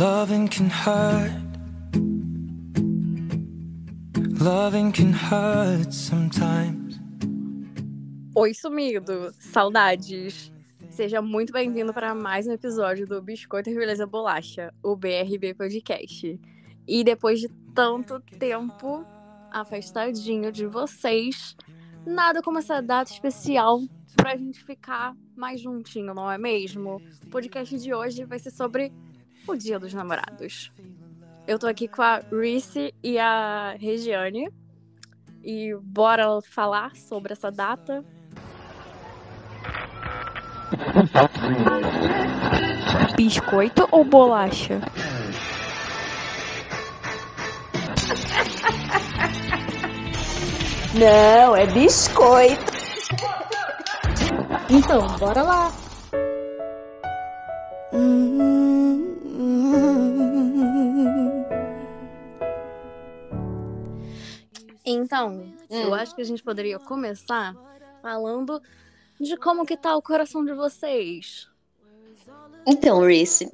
Loving can hurt. Loving can hurt sometimes. Oi, sumido! Saudades! Seja muito bem-vindo para mais um episódio do Biscoito e Beleza Bolacha, o BRB Podcast. E depois de tanto tempo afastadinho de vocês, nada como essa data especial pra gente ficar mais juntinho, não é mesmo? O podcast de hoje vai ser sobre o Dia dos Namorados. Eu tô aqui com a Reese e a Regiane. E bora falar sobre essa data. Biscoito ou bolacha? Não, é biscoito. Então, bora lá. Então, eu acho que a gente poderia começar falando de como que tá o coração de vocês. Então, Reese,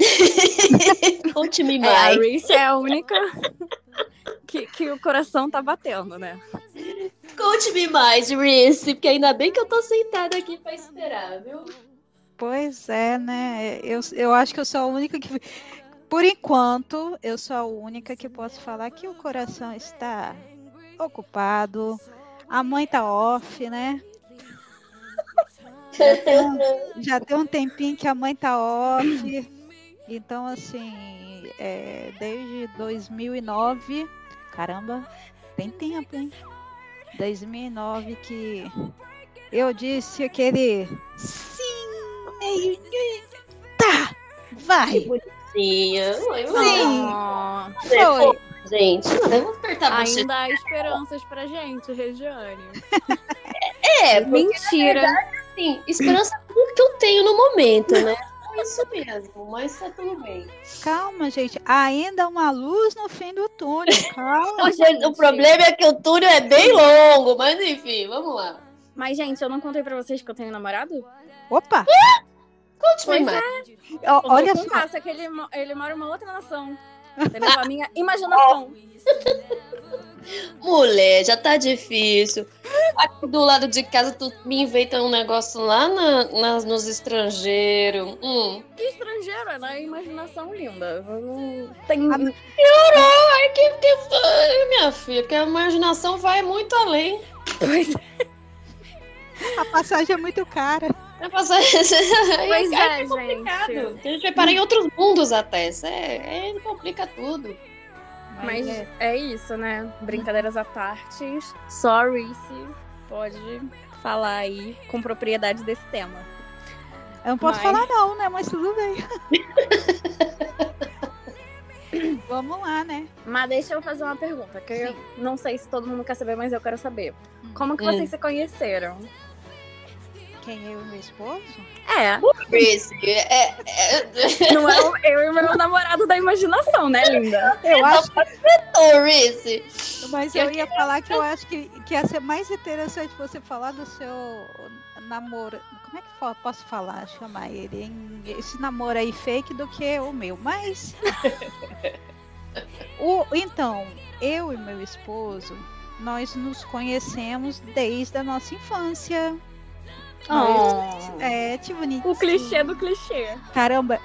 conte-me É, a mais. Reese é a única que, que o coração tá batendo, né? Conte-me mais, Reese, porque ainda bem que eu tô sentada aqui pra esperar, viu? Pois é, né? Eu, eu acho que eu sou a única que. Por enquanto, eu sou a única que posso falar que o coração está ocupado. A mãe tá off, né? Já tem, um, já tem um tempinho que a mãe tá off. Então, assim, é, desde 2009. Caramba, tem tempo, hein? 2009 que eu disse aquele sim, meio. Tá, vai. Bonitinha. Oi, Sim. Oh, Foi. Gente, vamos apertar ainda há esperanças pra gente, Regiane. É, porque, Mentira. assim, esperança é tudo que eu tenho no momento, né? É isso mesmo, mas tá tudo bem. Calma, gente. Ainda há uma luz no fim do túnel. Calma. O, gente, o problema é que o túnel é bem longo, mas enfim, vamos lá. Mas, gente, eu não contei pra vocês que eu tenho namorado? Opa! Conte-me Pois mais. Eu olha só. contar, só que ele, ele mora em uma outra nação. Entendeu? A minha imaginação. Mulher, já tá difícil. Aqui do lado de casa, tu me inventa um negócio lá na, nas- nos estrangeiros. Hum. Que estrangeiro, é na imaginação linda. Não- Tem... Ai, que, que. Ai, minha filha, que a imaginação vai muito além. Pois, A passagem é muito cara. Aí pois é é, complicado. gente. A gente vai parar em outros mundos até. Isso é, é, complica tudo. Mas é, é isso, né? Brincadeiras à parte. Só a Reese pode falar aí com propriedade desse tema. eu não posso Mas- falar não, né? Mas tudo bem. Vamos lá, né? Mas deixa eu fazer uma pergunta, que eu Sim. não sei se todo mundo quer saber, mas eu quero saber. Como que Hum. vocês se conheceram? Quem eu e meu esposo? É, Reese, é, é, não é o- eu e meu namorado da imaginação, né, linda? Eu acho Ô, Reese. Mas eu ia falar que eu acho que, que ia ser mais interessante você falar do seu namoro. Como é que posso falar, chamar ele? hein? Esse namoro aí fake do que o meu. Mas. o, então, eu e meu esposo, nós nos conhecemos desde a nossa infância. Oh. É, que bonitinho. O clichê do clichê. Caramba,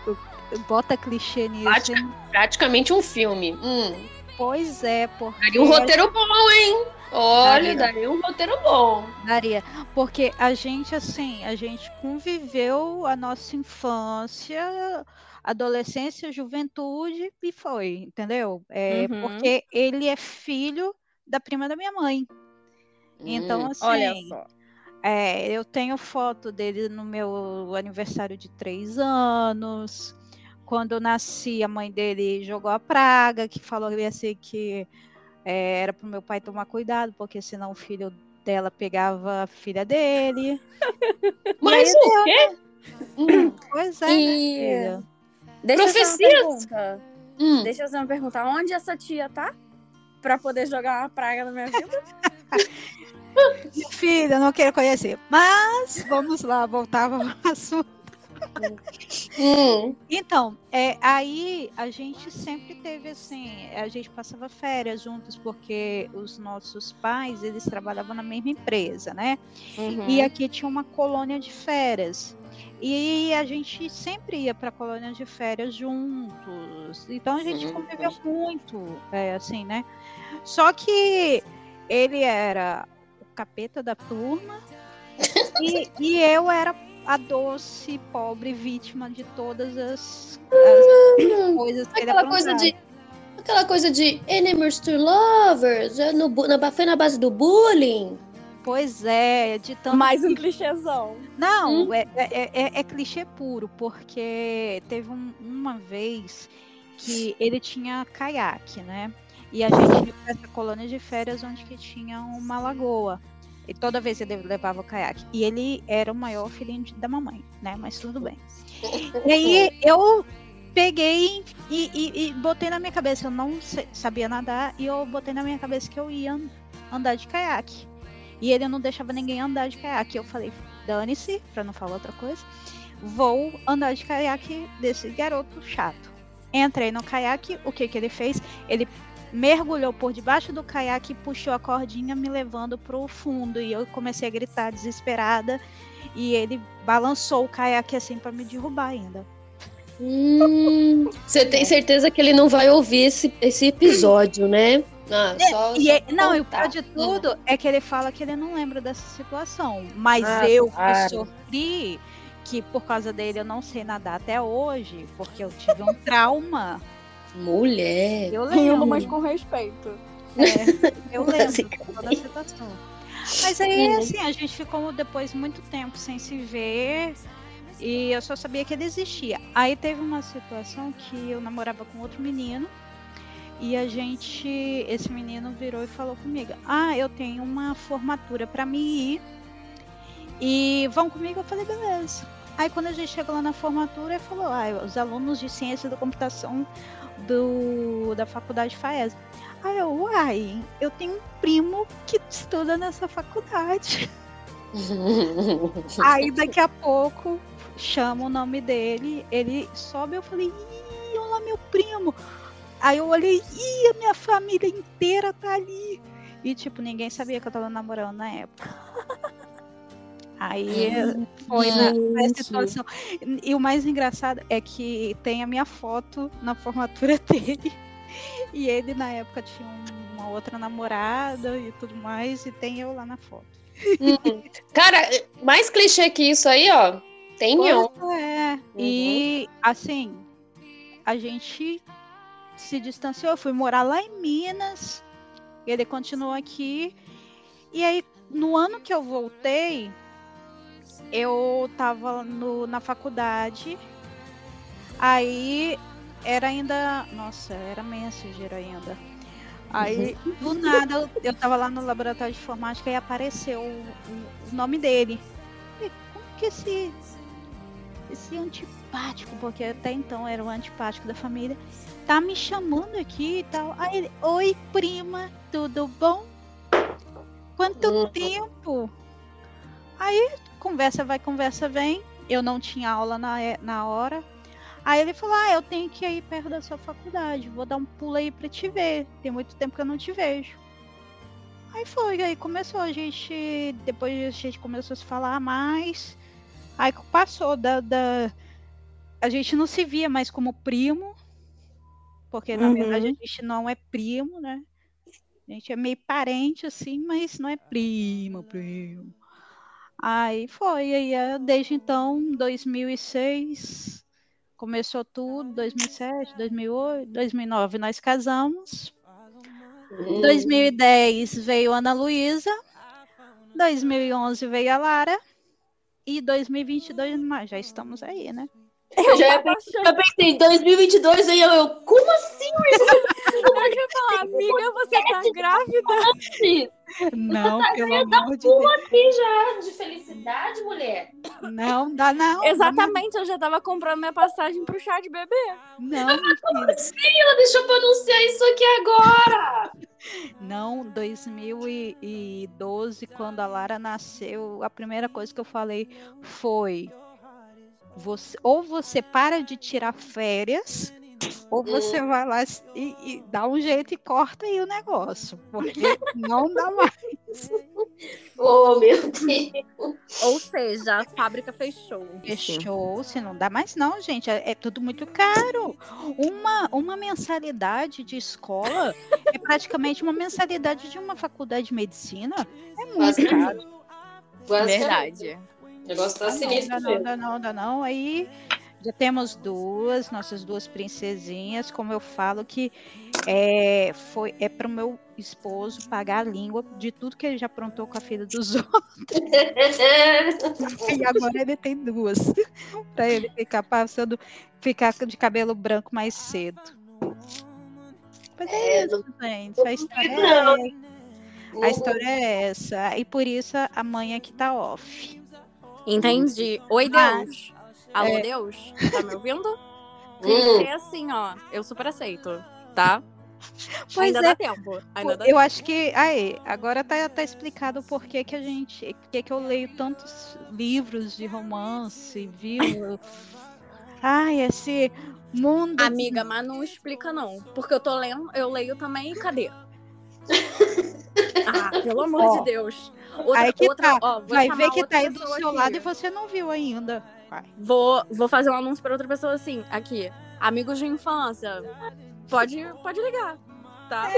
bota clichê nisso. Praticamente um filme. Hum. Pois é, porque. Daria um roteiro bom, hein? Olha, Daria. daria um roteiro bom. Daria. Porque a gente, assim, a gente conviveu a nossa infância, adolescência, juventude e foi, entendeu? É, Uhum. Porque ele é filho da prima da minha mãe. Então, Hum. assim, Olha só. É, eu tenho foto dele no meu aniversário de três anos. Quando eu nasci, a mãe dele jogou a praga, que falou assim que é, era para o meu pai tomar cuidado, porque senão o filho dela pegava a filha dele. Mas aí o quê? Hum. Pois é, E- né? Deixa eu fazer uma Profecias. pergunta. Hum. Deixa eu fazer uma pergunta. Onde essa tia tá? Pra poder jogar uma praga na minha vida? Filha, não quero conhecer. Mas vamos lá, voltar ao assunto. Hum. Então, é, aí a gente sempre teve assim, a gente passava férias juntos porque os nossos pais, eles trabalhavam na mesma empresa, né? Uhum. E aqui tinha uma colônia de férias. E a gente sempre ia para colônia de férias juntos. Então a gente Uhum. conviveu muito, é, assim, né? Só que ele era capeta da turma e, e eu era a doce, pobre vítima de todas as, as coisas que ele Aquela coisa aprontava. de. Aquela coisa de enemies to lovers, é no, na, foi na base do bullying. Pois é, de tanto Mais um que- clichêzão. Não, Hum? é, é, é- é clichê puro, porque teve um- uma vez que ele tinha caiaque, né? E a gente ia pra essa colônia de férias onde que tinha uma lagoa. E toda vez ele levava o caiaque. E ele era o maior filhinho da mamãe, né? Mas tudo bem. E aí eu peguei e, e- e botei na minha cabeça, eu não sabia nadar, e eu botei na minha cabeça que eu ia andar de caiaque. E ele não deixava ninguém andar de caiaque. Eu falei, dane-se, pra não falar outra coisa, vou andar de caiaque desse garoto chato. Entrei no caiaque, o que que ele fez? Ele mergulhou por debaixo do caiaque e puxou a cordinha me levando pro fundo. E eu comecei a gritar desesperada. E ele balançou o caiaque assim pra me derrubar ainda. Hum, Você tem certeza que ele não vai ouvir esse, esse episódio, né? Ah, só, E só é- pra não, e o pior de tudo é que ele fala que ele não lembra dessa situação. Mas Ah, eu claro. que sofri, que por causa dele eu não sei nadar até hoje, porque eu tive um trauma. Mulher. Eu lembro. mas com respeito. É, eu lembro Assim. toda a situação. Mas aí, assim, a gente ficou depois muito tempo sem se ver. E eu só sabia que ele existia. Aí teve uma situação que eu namorava com outro menino. E a gente, esse menino virou e falou comigo: Ah, eu tenho uma formatura pra mim ir. E vão comigo? Eu falei: Beleza. Aí quando a gente chegou lá na formatura, ele falou: Ah, os alunos de ciência da computação do, da faculdade FAES. Aí eu, uai, eu tenho um primo que estuda nessa faculdade. Aí daqui a pouco chama o nome dele, ele sobe, eu falei, ih, olha lá meu primo. Aí eu olhei, ih, a minha família inteira tá ali. E tipo, ninguém sabia que eu tava namorando na época. Aí foi na, situação. E o mais engraçado é que tem a minha foto na formatura dele. E ele na época tinha uma outra namorada e tudo mais, e tem eu lá na foto. Hum. Cara, mais clichê que isso aí, ó. Tem. Pois é. E assim, a gente se distanciou, eu fui morar lá em Minas, ele continuou aqui. E aí, no ano que eu voltei, eu tava no, na faculdade. Aí era ainda. Nossa, era Messenger ainda. Aí, do nada, eu, eu tava lá no laboratório de informática e apareceu o, o- nome dele. E como que esse, esse antipático, porque até então era o antipático da família, tá me chamando aqui e tal. Aí ele, oi prima, tudo bom? Quanto tempo? Aí conversa vai, conversa vem. Eu não tinha aula na, e- na hora. Aí ele falou: Ah, eu tenho que ir perto da sua faculdade. Vou dar um pulo aí pra te ver. Tem muito tempo que eu não te vejo. Aí foi, aí começou a gente. Depois a gente começou a se falar mais. Aí passou da. da- a gente não se via mais como primo. Porque na Uhum. verdade a gente não é primo, né? A gente é meio parente assim, mas não é primo, primo. Aí foi, aí eh, desde então, 2006, começou tudo, 2007, 2008, 2009 nós casamos. Hum. 2010 veio Ana Luísa. 2011 veio a Lara. E 2022, mas já estamos aí, né? Eu já Eu pensei, 2022 aí eu, eu, como assim? que ia falar, amiga, você tá grávida? Não, pelo amor de Deus. Aqui já de felicidade, mulher. Não, dá não. Exatamente, eu já tava comprando minha passagem pro chá de bebê. Não, mentira. Ela deixou pra anunciar isso aqui agora. Não, 2012, quando a Lara nasceu, a primeira coisa que eu falei foi: Você, ou você para de tirar férias, ou você vai lá e, e dá um jeito e corta aí o negócio. Porque não dá mais. Oh, meu Deus. Ou seja, a fábrica fechou. Fechou, se não dá mais não, gente. É, é tudo muito caro. Uma, uma mensalidade de escola é praticamente uma mensalidade de uma faculdade de medicina. É muito Quase caro. Quase Verdade. O negócio tá Ah, não, sinistro não, mesmo. dá não, dá não. Aí já temos duas, nossas duas princesinhas, como eu falo que é, foi, é pro meu esposo pagar a língua de tudo que ele já aprontou com a filha dos outros. E agora ele tem duas. pra ele ficar passando, ficar de cabelo branco mais cedo. Mas é, É, isso, gente. A história, não. é, a história é essa. E por isso a mãe aqui tá off. Entendi. Oi, Mas- Deus. Alô, é. Deus? Tá me ouvindo? Hum. Clichê assim, ó. Eu super aceito, tá? Pois Ainda é. dá tempo. Ainda dá Eu acho que. Aí, agora tá, tá explicado o porquê que a gente. Por que eu leio tantos livros de romance, viu? Ai, esse mundo. Amiga, mas não explica não. Porque eu tô lendo, eu leio também cadê? Ah, pelo amor Ó, de Deus. Outra, aí que outra, tá. ó, Vai ver que tá aí do seu aqui. lado e você não viu ainda. Vai. Vou, vou fazer um anúncio pra outra pessoa assim, aqui. Amigos de infância. Pode, pode ligar, tá?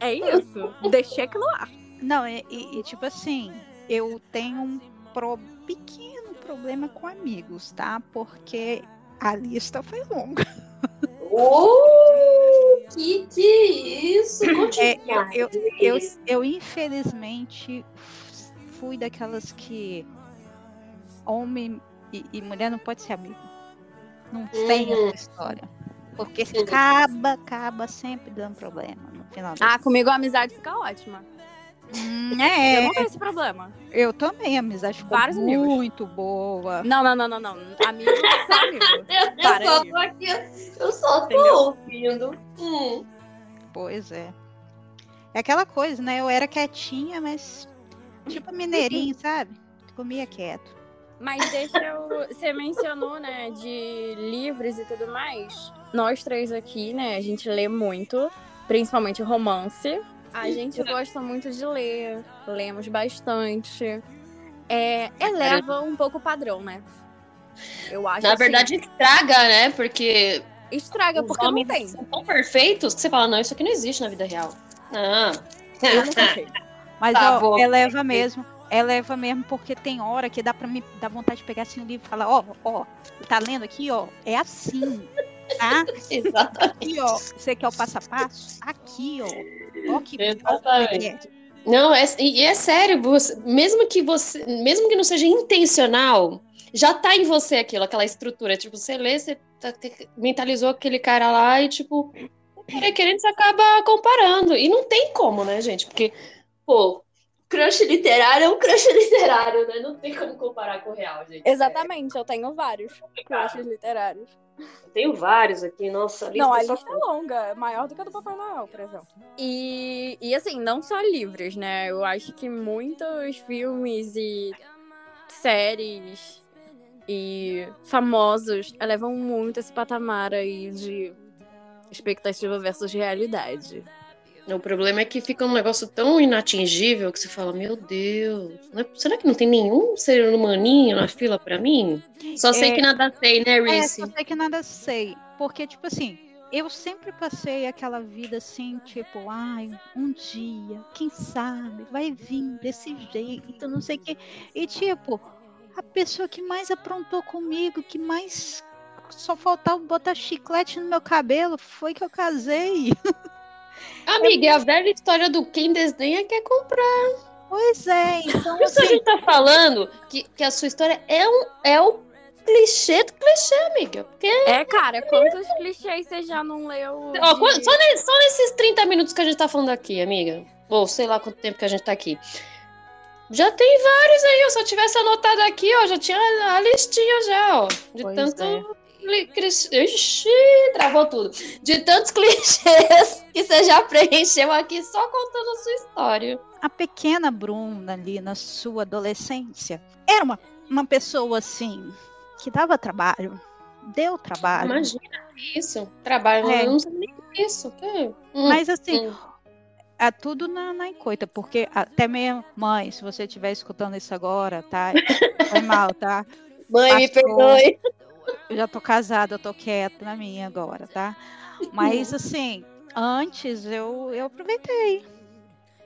É, isso. Deixei aquilo lá. Não, e, e- e, tipo assim, eu tenho um pro- pequeno problema com amigos, tá? Porque a lista foi longa. Oh, que que é isso? Continua. É, eu, eu, Isso. eu, infelizmente fui daquelas que homem e, e mulher não pode ser amigo. Não tem Uhum. essa história. Porque acaba, acaba sempre dando problema no final. Ah, comigo a amizade fica ótima. Hum, Eu é, não tenho esse problema. eu também, a amizade ficou Vários amigos. muito boa. Não, não, não, não, não. Amigo é só amigo. Eu Para só aí. tô aqui, eu só tô ouvindo. Hum. Pois é. É aquela coisa, né? Eu era quietinha, mas tipo mineirinho, sabe? Comia quieto. Mas deixa eu. Você mencionou, né, de livros e tudo mais. Nós três aqui, né, a gente lê muito, principalmente romance. A gente gosta muito de ler, lemos bastante. É, eleva um pouco o padrão, né? Eu acho Na assim, verdade, estraga, né? Porque estraga porque não tem. são tão perfeitos que você fala, não, isso aqui não existe na vida real. Não. Eu nunca achei. Mas Tá ó, bom. eleva mesmo. Eleva mesmo, porque tem hora que dá pra me dar vontade de pegar assim o livro e falar, ó, ó, tá lendo aqui, ó, é assim. Tá? Exatamente. Aqui, ó. Você quer o passo a passo? Aqui, ó. Ó que ó Exatamente. que é. Não, é, e é sério, você- mesmo que você, mesmo que não seja intencional, já tá em você aquilo, aquela estrutura. Tipo, você lê, você tá- te- mentalizou aquele cara lá e, tipo, querendo, você acaba comparando. E não tem como, né, gente? Porque, pô, crush literário é um crush literário, né? Não tem como comparar com o real, gente. Exatamente, eu tenho vários crushes literários. Eu tenho vários aqui, nossa, a lista Não, a só- lista é longa, maior do que a do Papai Noel, por exemplo. E, e assim, não só livros, né? Eu acho que muitos filmes e séries e famosos elevam muito esse patamar aí de expectativa versus realidade. O problema é que fica um negócio tão inatingível que você fala, meu Deus, é- será que não tem nenhum ser humaninho na fila pra mim? Só sei É. que nada sei, né, É, Reese? só sei que nada sei. Porque, tipo assim, eu sempre passei aquela vida assim, tipo, ai, um dia, quem sabe, vai vir desse jeito, não sei o quê. E, tipo, a pessoa que mais aprontou comigo, que mais só faltava botar chiclete no meu cabelo, foi que eu casei. Amiga, é a velha história do quem desdenha quer comprar. Pois é, então, Por isso a assim, gente tá falando que, que a sua história é, um, é o clichê do clichê, amiga. Porque, É, cara, quantos clichês você já não leu? ó, de- só, ne- só nesses 30 minutos que a gente tá falando aqui, amiga, ou sei lá quanto tempo que a gente tá aqui. Já tem vários aí, eu só tivesse anotado aqui, ó, já tinha a listinha já, ó. De Pois tanto é. Cli- clichê. Ixi, travou tudo. De tantos clichês que você já preencheu aqui só contando a sua história. a pequena Bruna ali na sua adolescência era uma, uma pessoa assim, que dava trabalho. Deu trabalho. Imagina isso. Trabalho, É. não sei nem isso. Hum, Mas assim, hum. é tudo na, na encoita, porque até minha mãe, se você estiver escutando isso agora, tá? Foi mal, tá? Mãe, me perdoe. Eu já tô casada, eu tô quieta na minha agora, tá? Mas assim, antes eu, eu aproveitei.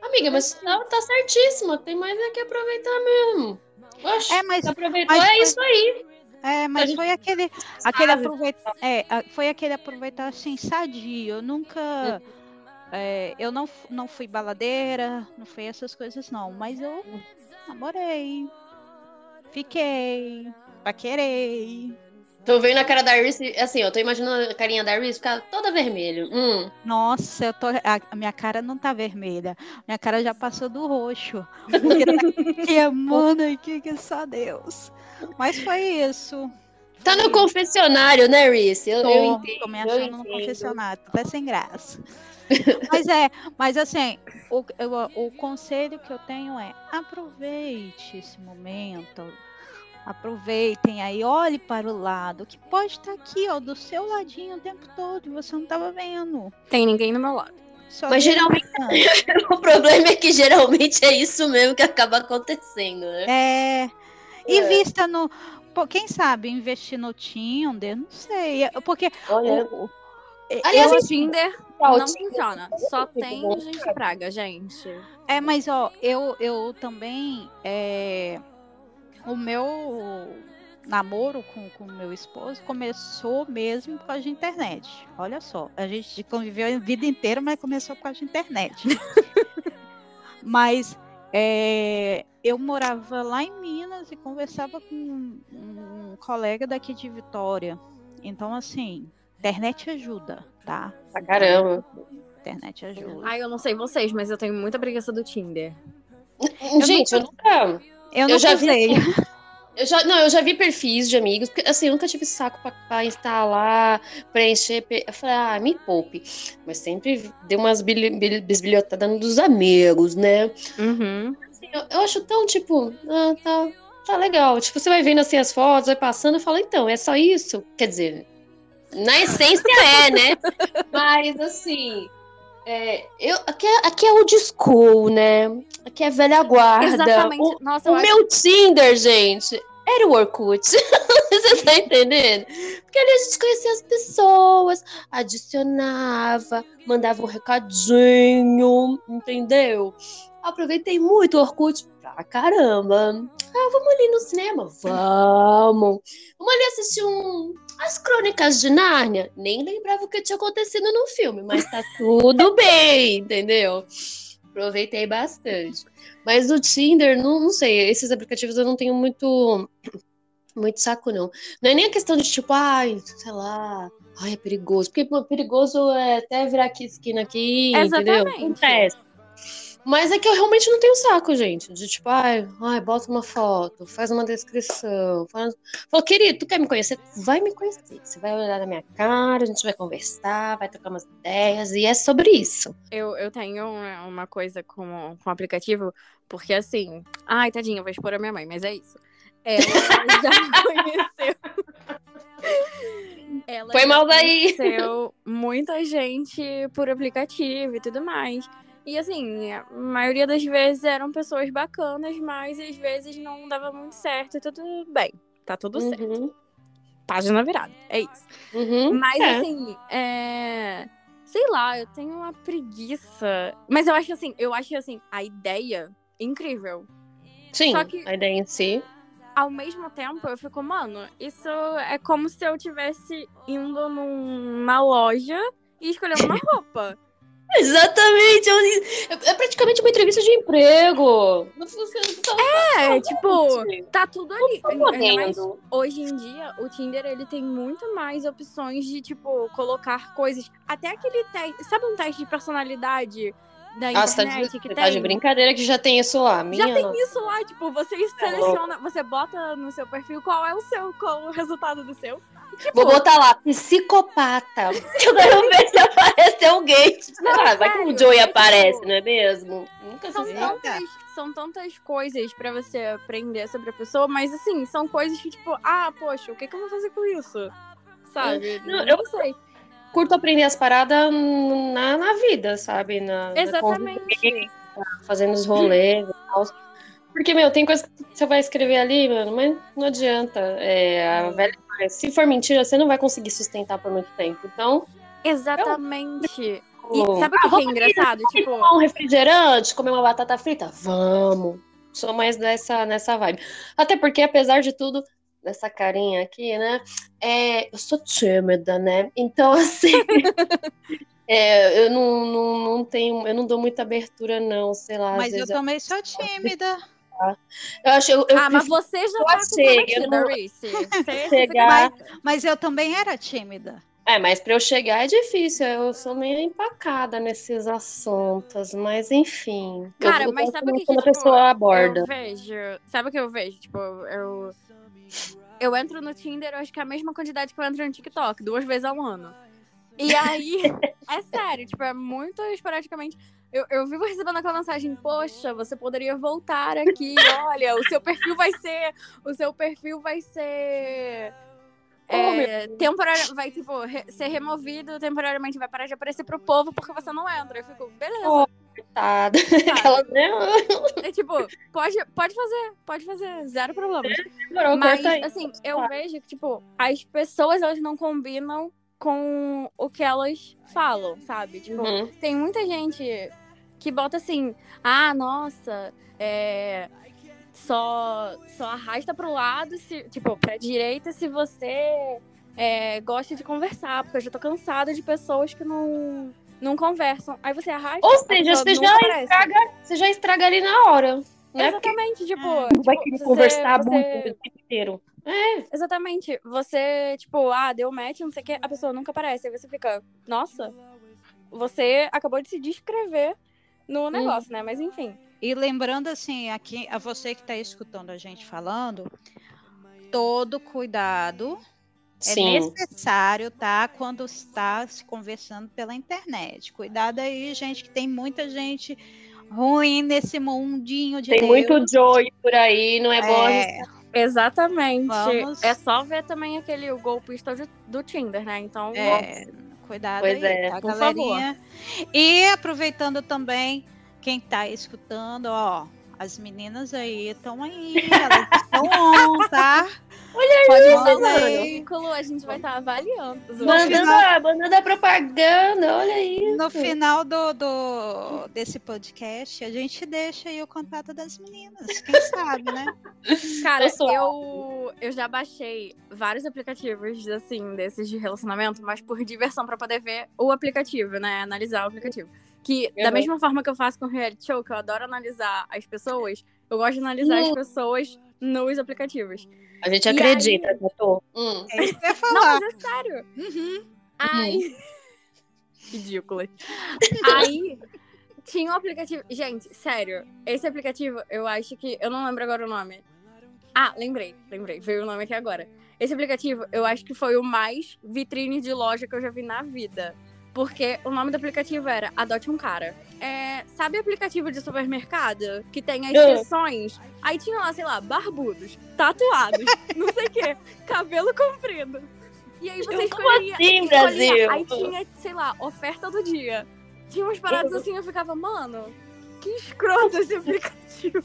Amiga, mas não, tá certíssima. Tem mais é que aproveitar mesmo. Oxe, É, mas, aproveitou, mas é isso aí. é, mas gente foi aquele, aquele aproveitar, é, foi aquele aproveitar assim, sadio. Eu nunca, é, eu não, não fui baladeira, não fui essas coisas não, mas eu namorei, fiquei, paquerei. Tô vendo a cara da Reese, assim, eu tô imaginando a carinha da Reese ficar toda vermelha. Hum. Nossa, eu tô, a, minha cara não tá vermelha. Minha cara já passou do roxo. Porque tá queimando aqui que só Deus. Mas foi isso. Tá no confessionário, né, Reese? Eu, Tô, eu entendo. tô me achando no confessionário, até sem graça. mas é, mas assim, o, eu- o conselho que eu tenho é aproveite esse momento. Aproveitem aí, olhe para o lado, que pode estar aqui, ó, do seu ladinho o tempo todo, e você não estava vendo. Tem ninguém do meu lado. Só Mas geralmente-. O problema é que geralmente é isso mesmo que acaba acontecendo, né? É. É. Invista no. pô, Quem sabe investir no Tinder? Não sei. é, Porque. Olha. o- o- Aliás, eu- O Tinder não Tinder funciona. Só muito tem gente praga, gente. é, mas ó, eu, eu também. é, o meu namoro com o meu esposo começou mesmo por causa de internet. Olha só, a gente conviveu a vida inteira, mas começou por causa de internet. mas é, eu morava lá em Minas e conversava com um, um colega daqui de Vitória. Então, assim, internet ajuda, tá? Pra caramba. Internet ajuda. Ai, eu não sei vocês, mas eu tenho muita preguiça do Tinder. Gente, eu nunca. Eu não já vi usei. Eu já, não, eu já vi perfis de amigos, porque assim, eu nunca tive saco pra, pra instalar, preencher. Eu falei, ah, me poupe. Mas sempre deu umas bisbilhotadas dos amigos, né? Uhum. Assim, eu, eu acho tão, tipo, ah, tá, tá legal. Tipo, você vai vendo assim as fotos, vai passando, eu falo, então, é só isso? Quer dizer, na essência é, né? Mas assim. É, eu, aqui, é, aqui é old school, né? Aqui é velha guarda. Exatamente. O- Nossa, o acho meu Tinder, gente, era o Orkut. Você tá entendendo? Porque ali a gente conhecia as pessoas, adicionava, mandava um recadinho, entendeu? Aproveitei muito o Orkut pra caramba. Ah, vamos ali no cinema? Vamos. Vamos ali assistir um... As Crônicas de Nárnia. Nem lembrava o que tinha acontecido no filme, mas tá tudo bem, entendeu? Aproveitei bastante. Mas o Tinder, não, não sei, esses aplicativos eu não tenho muito muito saco, não. Não é nem a questão de tipo, ai, sei lá, ai, é perigoso. Porque pô, perigoso é até virar aqui, esquina aqui, entendeu? Exatamente. Acontece. Mas é que eu realmente não tenho saco, gente. De tipo, ai, ai, bota uma foto, faz uma descrição. Faz... Falou, querido, tu quer me conhecer? Vai me conhecer. Você vai olhar na minha cara, a gente vai conversar, vai trocar umas ideias, e é sobre isso. Eu, eu tenho uma coisa com, com o aplicativo, porque assim. Ai, tadinha, eu vou expor a minha mãe, mas é isso. Ela já conheceu. Ela Foi mal daí. Conheceu muita gente por aplicativo e tudo mais. E assim, a maioria das vezes eram pessoas bacanas, mas às vezes não dava muito certo e tudo bem. Tá tudo certo. Uhum, Página virada. É isso. uhum. Mas É. assim, é. Sei lá, eu tenho uma preguiça. Mas eu acho assim, eu acho assim, a ideia incrível. Sim, Só que- a ideia em si. Ao mesmo tempo, eu fico, mano, isso é como se eu tivesse indo numa loja e escolhendo uma roupa. Exatamente. eu- É praticamente uma entrevista de emprego. É, tipo, tá tudo ali. Mais podendo. hoje em dia, o Tinder ele tem muito mais opções de, tipo, colocar coisas. Até aquele teste. Sabe um teste de personalidade da Ah, tá internet de, que você tem? tá de brincadeira que já tem isso lá. Minha Já tem nossa. isso lá, tipo, você É seleciona, você bota no seu perfil qual é o seu, qual o resultado do seu. Tipo, Vou botar lá, psicopata. Eu quero ver se aparecer um gay. Não, Ah? Vai que o Joey é aparece, tipo- não é mesmo? Nunca se São sabe. tantas, são tantas coisas pra você aprender sobre a pessoa, mas assim, são coisas que, tipo, ah, poxa, o que, que eu vou fazer com isso? Sabe? Não, Não, eu- sei. Curto aprender as paradas na, na vida, sabe? Na, na Exatamente. fazendo os rolês e tal. Porque, meu, tem coisa que você vai escrever ali, mano, mas não adianta. É, a velha história, se for mentira, você não vai conseguir sustentar por muito tempo. Então, Exatamente. E Tipo, sabe o ah, que, que é engraçado? Tipo, tomar um refrigerante, comer uma batata frita? Vamos. Sou mais dessa, nessa vibe. Até porque, apesar de tudo, dessa carinha aqui, né? É, eu sou tímida, né? Então, assim. é, eu não, não, não tenho. Eu não dou muita abertura, não, sei lá. Mas eu também sou tímida. Eu acho. Eu, eu ah, mas você já eu tá achei, comprometida, não- Reese. Chegar. fica- Mas eu também era tímida. É, mas pra eu chegar é difícil. Eu sou meio empacada nesses assuntos, mas enfim. Cara, mas sabe o que, que quando a tipo, pessoa aborda. Eu vejo. Sabe o que eu vejo? Tipo, eu. Eu entro no Tinder, eu acho que é a mesma quantidade que eu entro no TikTok, duas vezes ao ano. E aí, é sério, tipo, é muito esporadicamente. Eu, eu vivo recebendo aquela mensagem, poxa, você poderia voltar aqui, olha, o seu perfil vai ser. O seu perfil vai ser. É, temporário, vai, tipo, re- ser removido temporariamente, vai parar de aparecer pro povo porque você não entra. Eu fico, beleza. Oh, Coitada. Aquela, né? É tipo, pode, pode fazer, pode fazer, zero problema. Demorou, Mas, assim, eu vejo que, tipo, as pessoas, elas não combinam com o que elas falam, sabe? Tipo, Uhum. tem muita gente que bota assim, ah, nossa, é... Só, só arrasta pro lado, se, tipo, pra direita se você é, gosta de conversar, porque eu já tô cansada de pessoas que não, não conversam. Aí você arrasta. Ou seja, você nunca já aparece. estraga, você já estraga ali na hora. Né? Porque Exatamente, tipo. não vai tipo, querer você- conversar você- muito o tempo inteiro. Exatamente. Você, tipo, ah, deu match, não sei o que, a pessoa nunca aparece. Aí você fica, nossa, você acabou de se descrever no negócio, né? Mas enfim. E lembrando assim, aqui a você que está escutando a gente falando, todo cuidado é Sim. necessário, tá? Quando está se conversando pela internet. Cuidado aí, gente, que tem muita gente ruim nesse mundinho de Tem Deus. muito Joey por aí, não é, bom. É, Exatamente. Vamos- É só ver também aquele o golpista do Tinder, né? Então, é, cuidado Pois aí, é, tá, por galerinha? E aproveitando também, quem tá escutando, ó, as meninas aí estão aí, elas estão on, tá? pode mandar o Olha seu aí. currículo, a gente vai estar avaliando. Mandando, a- mandando a propaganda, olha aí. No final do, do- desse podcast, a gente deixa aí o contato das meninas, quem sabe, né? Cara, Eu eu, já baixei vários aplicativos, assim, desses de relacionamento, mas por diversão, pra poder ver o aplicativo, né? Analisar o aplicativo. Que, da mesma forma que eu faço com reality show, que eu adoro analisar as pessoas, eu gosto de analisar as Hum. pessoas nos aplicativos. A gente E acredita, aí- Tatô. Hum. É isso que eu ia Não, falar. mas é sério. Uhum. Aí. Ridícula. Aí. Tinha um aplicativo. Gente, sério. Esse aplicativo, eu acho que. Eu não lembro agora o nome. Ah, lembrei, lembrei. Veio o nome aqui agora. Esse aplicativo, eu acho que foi o mais vitrine de loja que eu já vi na vida. Porque o nome do aplicativo era Adote um Cara. É, sabe aplicativo de supermercado? Que tem as Ah. seções? Aí tinha lá, sei lá, barbudos, tatuados, não sei o quê, cabelo comprido. E aí você Como escolheria. assim, Brasil? Aí tinha, sei lá, oferta do dia. Tinha umas paradas assim, eu ficava, mano, que escroto esse aplicativo.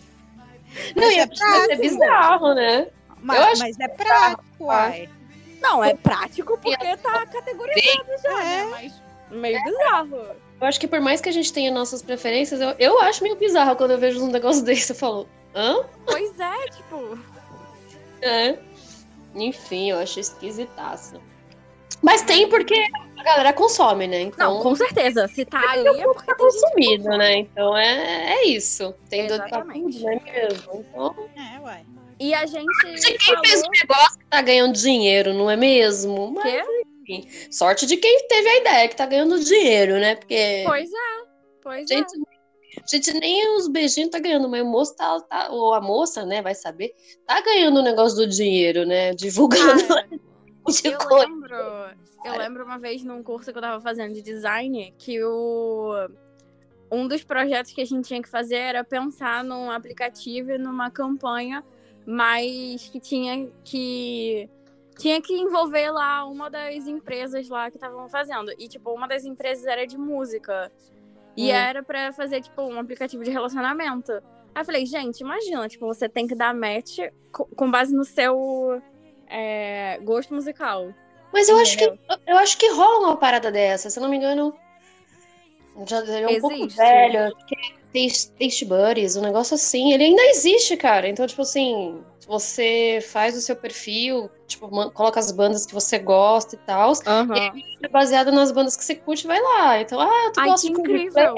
Não, e é é, mas é bizarro, né? Mas, mas é prático, uai. Não, é prático porque tá categorizado já, É. né? Mas meio bizarro. Eu acho que por mais que a gente tenha nossas preferências, eu, eu acho meio bizarro quando eu vejo um negócio desse. Eu falo, hã? Pois é, tipo. É. Enfim, eu acho esquisitaço. Mas tem porque a galera consome, né? Então, Não, com certeza. Se tá ali é porque tá consumido, né? Então é, é isso. Tem doido pra Exatamente. tudo, não é mesmo? Então, É, uai. E a gente de quem falou... fez o negócio que tá ganhando dinheiro, não é mesmo? Mas, Quê? sorte de quem teve a ideia que tá ganhando dinheiro, né? Porque Pois é, pois gente, gente, nem os beijinhos tá ganhando, mas o moço tá, tá- ou a moça, né, vai saber, tá ganhando o negócio do dinheiro, né? é. Divulgando. Cara, de Eu coisa. lembro, eu lembro uma vez num curso que eu tava fazendo de design que o um dos projetos que a gente tinha que fazer era pensar num aplicativo e numa campanha, mas que tinha que tinha que envolver lá uma das empresas lá que estavam fazendo. E tipo, uma das empresas era de música. E Hum. era pra fazer tipo um aplicativo de relacionamento. Aí eu falei, gente, imagina, tipo, você tem que dar match co- com base no seu é, gosto musical. Mas eu acho, que, eu acho que rola uma parada dessa, se eu não me engano. Já é um pouco Existe. velho. que é Taste, Taste Buddies, um negócio assim. Ele ainda existe, cara. Então, tipo assim, você faz o seu perfil, tipo, man- coloca as bandas que você gosta e tal. É baseado nas bandas que você curte, vai lá. Então, ah, tu Ai, gosta de incrível.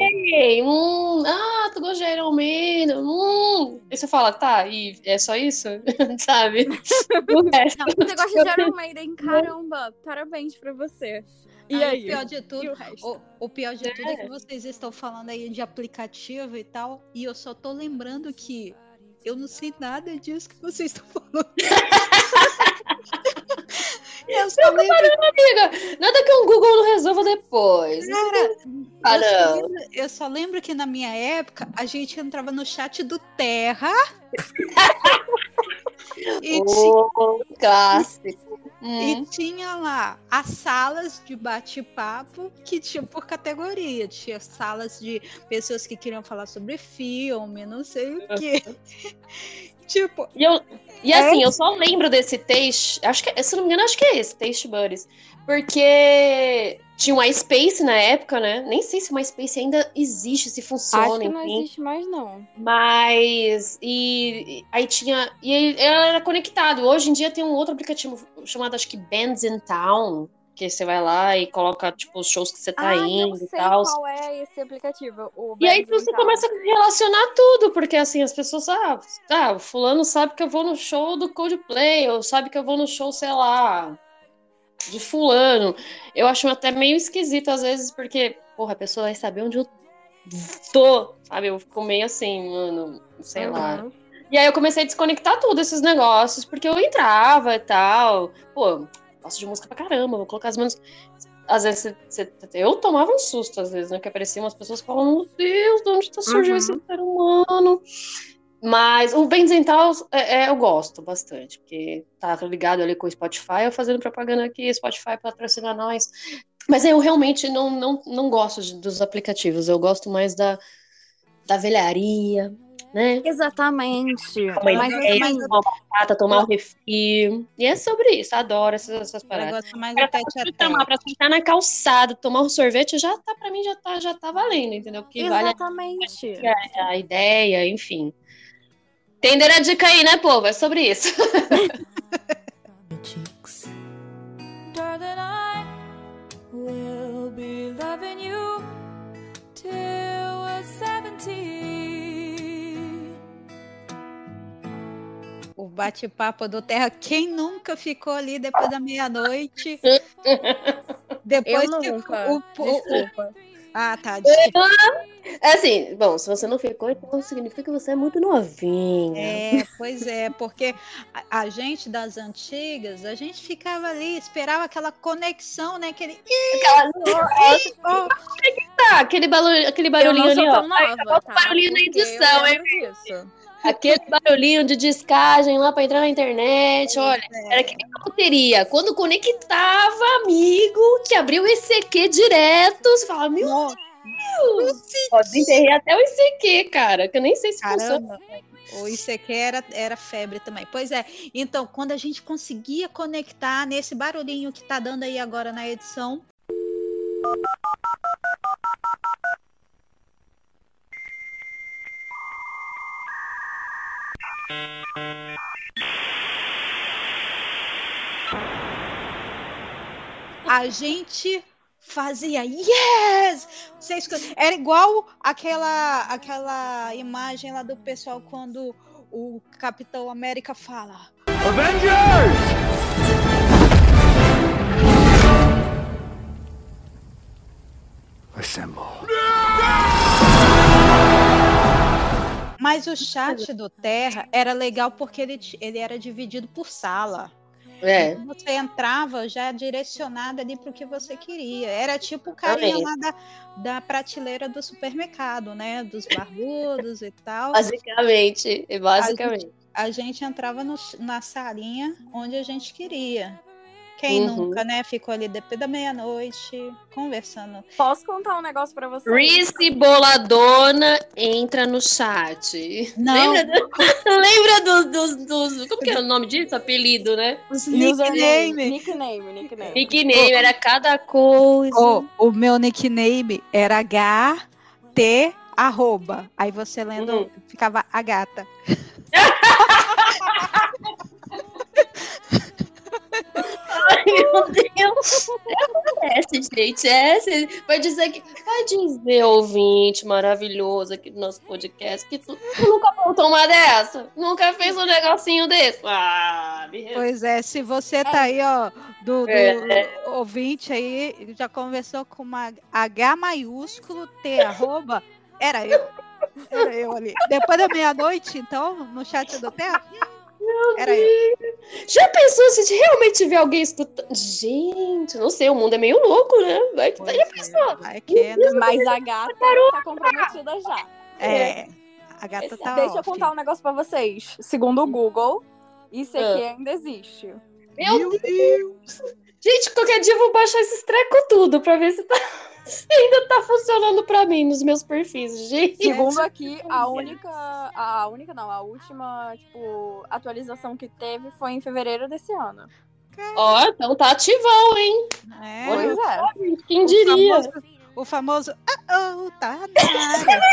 Hum, ah, tu gosta de Iron Maiden, hum. Aí você fala, tá, e é só isso? Sabe? O resto. Não, você gosta de Iron Maiden? Caramba, parabéns pra você. E Aí, aí? O pior de tudo, o o, pior de tudo é que vocês estão falando aí de aplicativo e tal, e eu só tô lembrando que eu não sei nada disso que vocês estão falando. eu só lembro, Amiga, nada que um Google não resolva depois. cara, Ah, eu, só lembro, eu só lembro que na minha época a gente entrava no chat do Terra e, Oh, clássico. E Hum. tinha lá as salas de bate-papo que tinha por categoria. Tinha salas de pessoas que queriam falar sobre filme, não sei o quê. tipo, E, eu, e assim, eu só lembro desse Taste, acho que, se não me engano, acho que é esse, Taste Buddies. Porque tinha o MySpace na época, né? Nem sei se o MySpace ainda existe, se funciona, Acho que não enfim. existe mais, não. Mas. E, e aí tinha. E aí ela era conectado. Hoje em dia tem um outro aplicativo chamado, acho que Bands in Town. Que você vai lá e coloca, tipo, os shows que você tá ah, indo e tal. qual é esse aplicativo. E aí você começa a relacionar tudo, porque assim, as pessoas, ah, ah, o fulano sabe que eu vou no show do Coldplay, ou sabe que eu vou no show, sei lá, de fulano. Eu acho até meio esquisito às vezes, porque, porra, a pessoa vai saber onde eu tô, sabe? Eu fico meio assim, mano, sei lá. E aí eu comecei a desconectar tudo esses negócios, porque eu entrava e tal. Pô, gosto de música pra caramba, vou colocar as mãos. Às vezes eu tomava um susto, às vezes, né? Que apareciam umas pessoas que falavam, meu Deus, de onde tá surgindo Uhum. esse ser humano? Mas o Benzental é, é, eu gosto bastante, porque tá ligado ali com o Spotify, eu fazendo propaganda aqui, Spotify patrocina nós. Mas eu realmente não, não, não gosto de- dos aplicativos, eu gosto mais da, da velharia, né? Exatamente. Uma Mas, ideia, assim, tomar uma batata, tomar um refri. E é sobre isso, adoro essas, essas paradas. mais Pra tete pra sentar na calçada, tomar um sorvete, já tá, pra mim, já tá, já tá valendo, entendeu? Porque vale exatamente. a, a ideia, enfim. Entenderam a dica aí, né, povo? É sobre isso. Darling, O bate-papo do Terra. Quem nunca ficou ali depois da meia-noite? Depois Eu que nunca. o, o- Desculpa. Ah, tá. Desculpa. É assim, bom, se você não ficou, então significa que você é muito novinha. É, pois é, porque a, a gente das antigas, a gente ficava ali, esperava aquela conexão, né? Aquele. Aquela, Oh, tá, aquele, barulho, aquele barulhinho ali, ó. nova, tá? barulhinho na edição, eu hein? Aquele barulhinho de descagem lá pra entrar na internet, olha. Era que nem loteria. Quando conectava, amigo, que abriu o ICQ direto, você fala, meu Nossa, Deus! Ó, desenterrei até o ICQ, cara, que eu nem sei se funciona. caramba. O ICQ era, era febre também. Pois é. Então, quando a gente conseguia conectar nesse barulhinho que tá dando aí agora na edição. A gente fazia yes! Vocês, era igual aquela aquela imagem lá do pessoal quando o Capitão América fala. Mas o chat do Terra era legal porque ele, ele era dividido por sala. É. Você entrava já direcionada ali para o que você queria. Era tipo o carinha lá da, da prateleira do supermercado, né? Dos barbudos e tal. Basicamente, basicamente. A gente, a gente entrava no, na salinha onde a gente queria. Quem Uhum. nunca, né? Ficou ali depois da meia-noite, conversando. Posso contar um negócio pra vocês? Reese Boladona entra no chat. Não. Lembra, do- lembra dos, dos, dos- Como que é o nome disso? Apelido, né? Os nickname. Nickname, nickname. Nickname, era cada coisa. Oh, o meu nickname era HT arroba. Aí você lendo, Uhum. ficava a gata. meu Deus. É essa, gente. É. Vai dizer que. Vai dizer, ouvinte maravilhoso aqui do nosso podcast, que tu, tu nunca aprontou uma dessa? Nunca fez um negocinho desse? Ah, me. Pois é, se você tá aí, ó, do, do É. ouvinte aí, já conversou com uma H maiúsculo, T arroba, era eu. Era eu ali. Depois da meia-noite, então, no chat do Era eu. Já pensou se realmente tiver alguém escutando? Gente, não sei, o mundo é meio louco, né? Vai que Pois já é, pensou. vai que, né? Mas a gata tá comprometida já. É, a gata tá Deixa eu off. contar um negócio pra vocês. Segundo o Google, isso aqui ainda existe. Meu Deus! Gente, qualquer dia eu vou baixar esses trecos tudo pra ver se, tá- ainda tá funcionando pra mim nos meus perfis. Gente, Segundo aqui, a única. A única não, a última, tipo, atualização que teve foi em fevereiro desse ano. ó, então tá ativão, hein? É, Pois é. Quem o diria? famoso, o famoso, ah, oh, tá na área.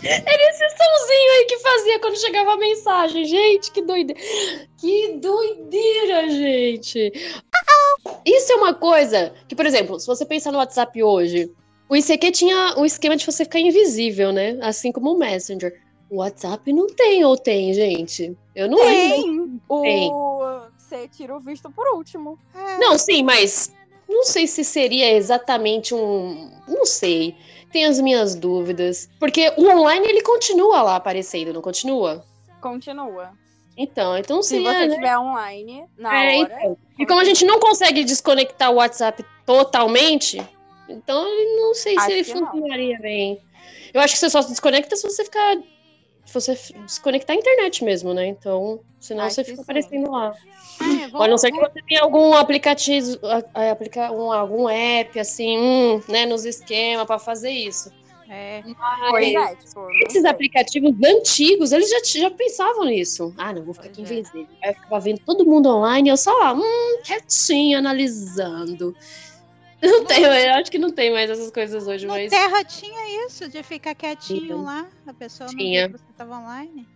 Era esse somzinho aí que fazia quando chegava a mensagem. Gente, que doideira. Que doideira, gente. Isso é uma coisa que, por exemplo, se você pensar no WhatsApp hoje, o ICQ tinha o esquema de você ficar invisível, né? Assim como o Messenger. O WhatsApp não tem ou tem, gente? Eu não lembro. Tem! O. Tem. Você tira o visto por último. Não, sim, mas não sei se seria exatamente um. Não sei. Tenho as minhas dúvidas. Porque o online ele continua lá aparecendo, não continua? Continua. Então, então Se seria, você né? estiver online na É, hora. então. E como a gente não consegue desconectar o WhatsApp totalmente, então eu não sei Acho se ele que não. funcionaria bem. Eu acho que você só se desconecta se você ficar. Se você desconectar a internet mesmo, né? Então, senão Acho você fica sim. aparecendo lá. É, A não ser que você tenha algum aplicativo, aplica, um, algum app, assim, hum, né, nos esquemas pra fazer isso. É, Pois é, tipo. não Esses sei. aplicativos antigos, eles já, já pensavam nisso. Ah, não, vou ficar aqui Pois é. invisível. Aí eu ficava vendo todo mundo online, eu só lá, hum, quietinho, analisando. Não tem, eu acho que não tem mais essas coisas hoje, No mas. Terra tinha isso, de ficar quietinho lá, a pessoa não Tinha. via que você tava online.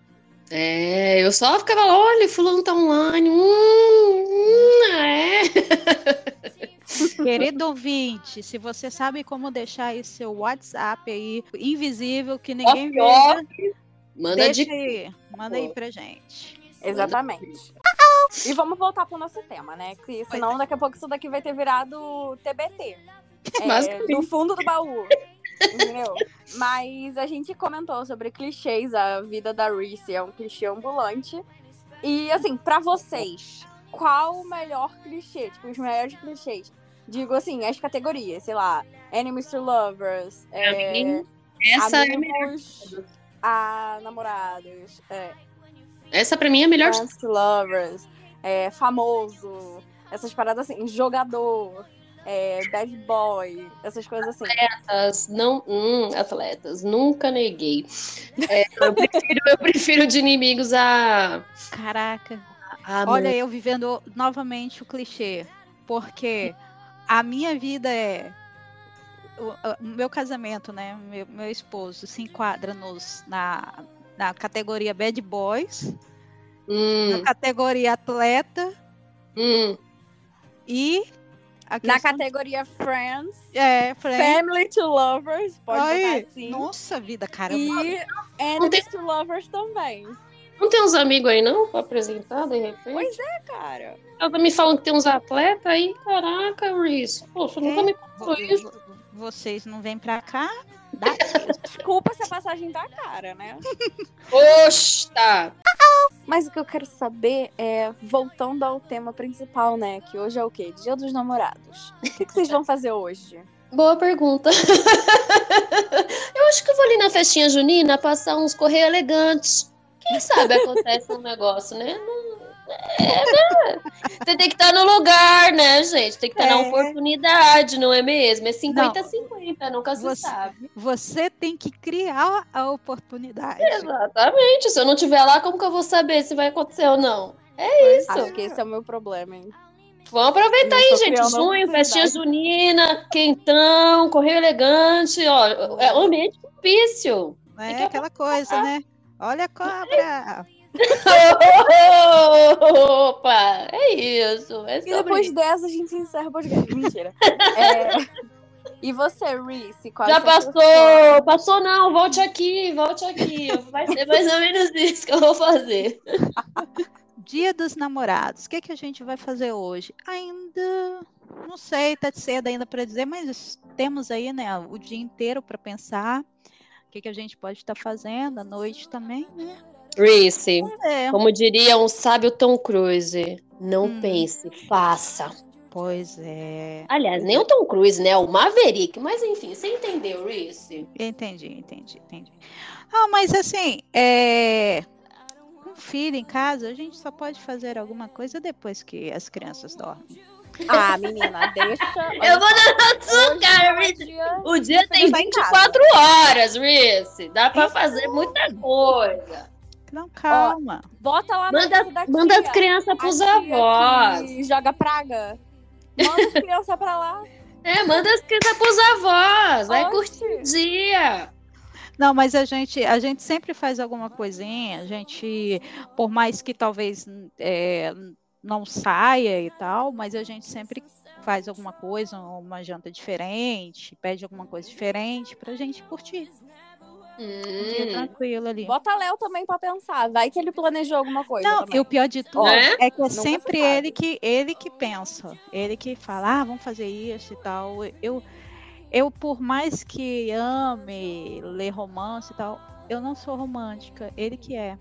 É, eu só ficava lá, olha, fulano tá online. Hum, hum, é. Querido ouvinte, se você sabe como deixar aí seu WhatsApp aí invisível, que ninguém veja, Manda deixa de. aí, manda aí pra gente. Exatamente. E vamos voltar pro nosso tema, né? Que senão daqui a pouco isso daqui vai ter virado TBT. É, do fundo do baú. Entendeu? Mas a gente comentou sobre clichês, a vida da Reese é um clichê ambulante. E assim, pra vocês, qual o melhor clichê? Tipo, os melhores clichês. Digo assim, as categorias, sei lá, enemies to lovers, é, mim, Essa é a melhor. amigos a namorados, é, Essa pra mim é a melhor. Friends to lovers, é, famoso, essas paradas assim, jogador, é, bad boy, essas coisas assim. Atletas, não, hum, atletas, nunca neguei. É, eu, prefiro, eu prefiro de inimigos a. Caraca. A Olha, eu vivendo novamente o clichê. Porque a minha vida é. O, o meu casamento, né? Meu, meu esposo se enquadra nos, na, na categoria Bad Boys, na Hum, categoria atleta hum. e. Na categoria Friends, É, friend. Family to Lovers, pode Ai, assim. Nossa vida, caramba. E Enemies to Lovers também. Não tem uns amigos aí, não? Pra apresentar, de repente? Pois é, cara. Ela tá me falando que tem uns atletas aí. Caraca, Reese. Poxa, nunca É, me vo- passou isso. vo- Vocês não vêm pra cá? Dá Desculpa se a passagem tá cara, né? Tá. Mas o que eu quero saber é, voltando ao tema principal, né? Que hoje é o quê? Dia dos namorados. O que, que vocês vão fazer hoje? Boa pergunta. eu acho que eu vou ali na festinha junina passar uns correios elegantes. Quem sabe acontece um negócio, né? É, né? Você tem que estar no lugar, né, gente? Tem que estar na É. oportunidade, não é mesmo? É 50-50, nunca se Você- sabe. Você tem que criar a oportunidade. Exatamente. Se eu não estiver lá, como que eu vou saber se vai acontecer ou não? É isso. Acho que esse é o meu problema, hein? Vamos aproveitar aí, gente. Junho, festinha junina, quentão, correio elegante, ó. É um ambiente propício. É que aquela coisa, né? Olha a cobra! Opa! É isso. É E depois isso. dessa a gente encerra o podcast. Mentira. É, E você, Reese? Qual Já é passou! Passou não, volte aqui, volte aqui. Vai ser mais ou menos isso que eu vou fazer. Dia dos namorados. O que, que a gente vai fazer hoje? Ainda não sei, tá cedo ainda para dizer, mas temos aí, né, o dia inteiro para pensar que, que a gente pode estar fazendo, à noite também, né? Reese, É, como diria um sábio Tom Cruise, não Hum. pense, faça. pois é. Aliás, nem o Tom Cruise, né? O Maverick. Mas enfim, você entendeu, Reese? Entendi, entendi, entendi. Ah, mas assim, é... com filho em casa, a gente só pode fazer alguma coisa depois que as crianças dormem. Ah, menina, deixa. Eu vou dar na sua cara, é Reese. O dia tem tá em 24 horas, Reese. Dá pra fazer muita coisa. Não, calma. Bota lá na Manda, da manda as crianças pros avós. que Joga praga. Manda as crianças pra lá. É, manda as crianças pros avós. Vai curtir o dia. Não, mas a gente, a gente sempre faz alguma coisinha, a gente, por mais que talvez é, não saia e tal, mas a gente sempre faz alguma coisa, uma janta diferente, pede alguma coisa diferente pra gente curtir. Um Hum. tranquilo ali. Bota Léo também pra pensar. Vai que ele planejou alguma coisa. Não, também. e o pior de tudo Né? é que é sempre ele que, ele que pensa, ele que fala, ah, vamos fazer isso e tal. Eu, eu, por mais que ame ler romance e tal, eu não sou romântica, ele que é.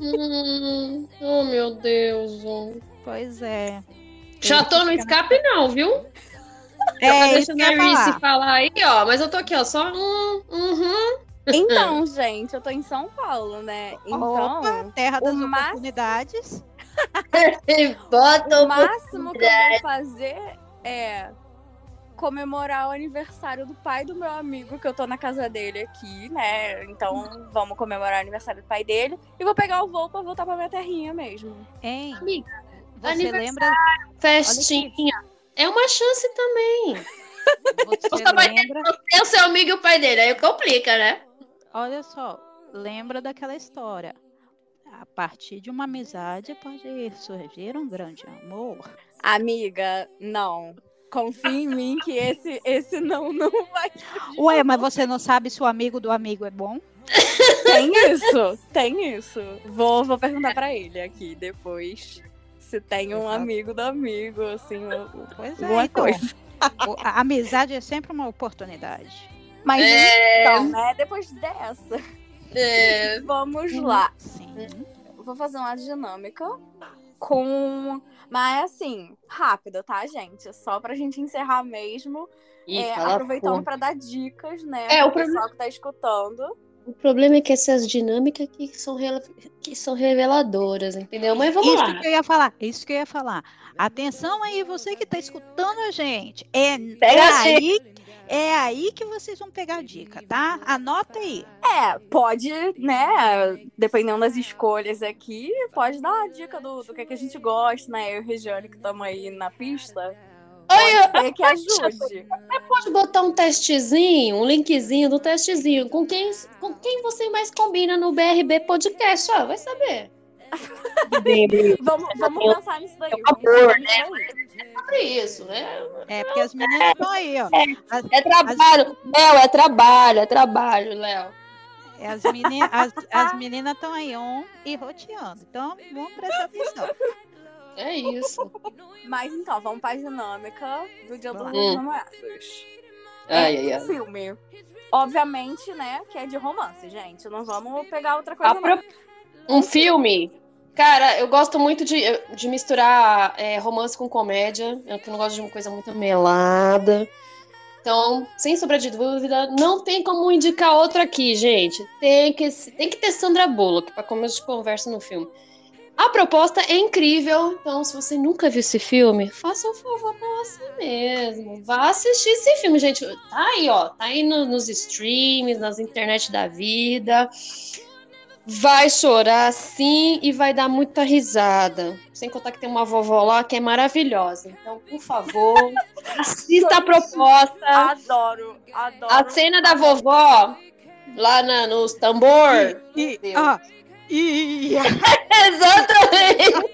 Hum. Oh, meu Deus. Pois é. Já Ele tô no escape, não, viu? É, tá isso deixando que a Reese falar. aí, ó. Mas eu tô aqui, ó. Só. Hum, uhum. Então, gente, eu tô em São Paulo, né? Então, Opa, terra o das máximo- oportunidades. Bota o o máximo que eu vou fazer é comemorar o aniversário do pai do meu amigo, que eu tô na casa dele aqui, né? Então, vamos comemorar o aniversário do pai dele. E vou pegar o voo pra voltar pra minha terrinha mesmo. Hein? Amiga, Você aniversário. lembra? festinha. É uma chance também. Você Você vai ter lembra? É o seu amigo e o pai dele. Aí complica, né? Olha só, lembra daquela história. A partir de uma amizade pode surgir um grande amor. Amiga, não. Confia em mim que esse, esse não, não vai. Ué, mas você não sabe se o amigo do amigo é bom? Tem isso, tem isso. Vou, vou perguntar pra ele aqui depois. Se tem um Exato. amigo do amigo, assim, Pois é, então, coisa. a amizade é sempre uma oportunidade. Mas É. então, né? Depois dessa, É, vamos lá. Sim. Vou fazer uma dinâmica com. Mas assim, rápida, tá, gente? Só pra gente encerrar mesmo. Ih, É, aproveitando pra dar dicas, né? É, pro o problema- pessoal que tá escutando. O problema é que essas dinâmicas que são, que são reveladoras, entendeu? Mas vamos Isso lá. que eu ia falar, isso que eu ia falar. Atenção aí, você que está escutando a gente. É, Pega é a aí, é aí que vocês vão pegar a dica, tá? Anota aí. É, pode, né? Dependendo das escolhas aqui, pode dar a dica do, do que, que a gente gosta, né? Eu e o Regiane que estamos aí na pista. Oi, Pode ser que ajude. pode botar um testezinho, um linkzinho do testezinho com quem, com quem você mais combina no BRB Podcast, ó, vai saber. Vamos, vamos pensar nisso daí. É nisso daí. Sobre isso, né? É, porque as meninas estão aí, ó. As, É trabalho, Léo, é trabalho, é trabalho, Léo. as, meni, as, as meninas estão aí on e roteando. Então, vamos prestar atenção. É isso. Mas então, vamos pra dinâmica do Dia dos Vamos. Namorados. Ai, É ai, um ai. filme. Obviamente, né, que é de romance, gente. Não vamos pegar outra coisa, não. Um filme. Cara, eu gosto muito de, de misturar é, romance com comédia. Eu que não gosto de uma coisa muito melada. Então, sem sombra de dúvida, não tem como indicar outra aqui, gente. Tem que, tem que ter Sandra Bullock para começo de conversa no filme. A proposta é incrível, então se você nunca viu esse filme, faça um favor pra você mesmo. Vá assistir esse filme, gente. Tá aí, ó. Tá aí no, nos streams, nas internet da vida. Vai chorar sim e vai dar muita risada. Sem contar que tem uma vovó lá que é maravilhosa. Então, por favor, assista a proposta. Adoro, adoro. A cena da vovó lá na, nos tambor. E, Deus. ó, e, Exatamente.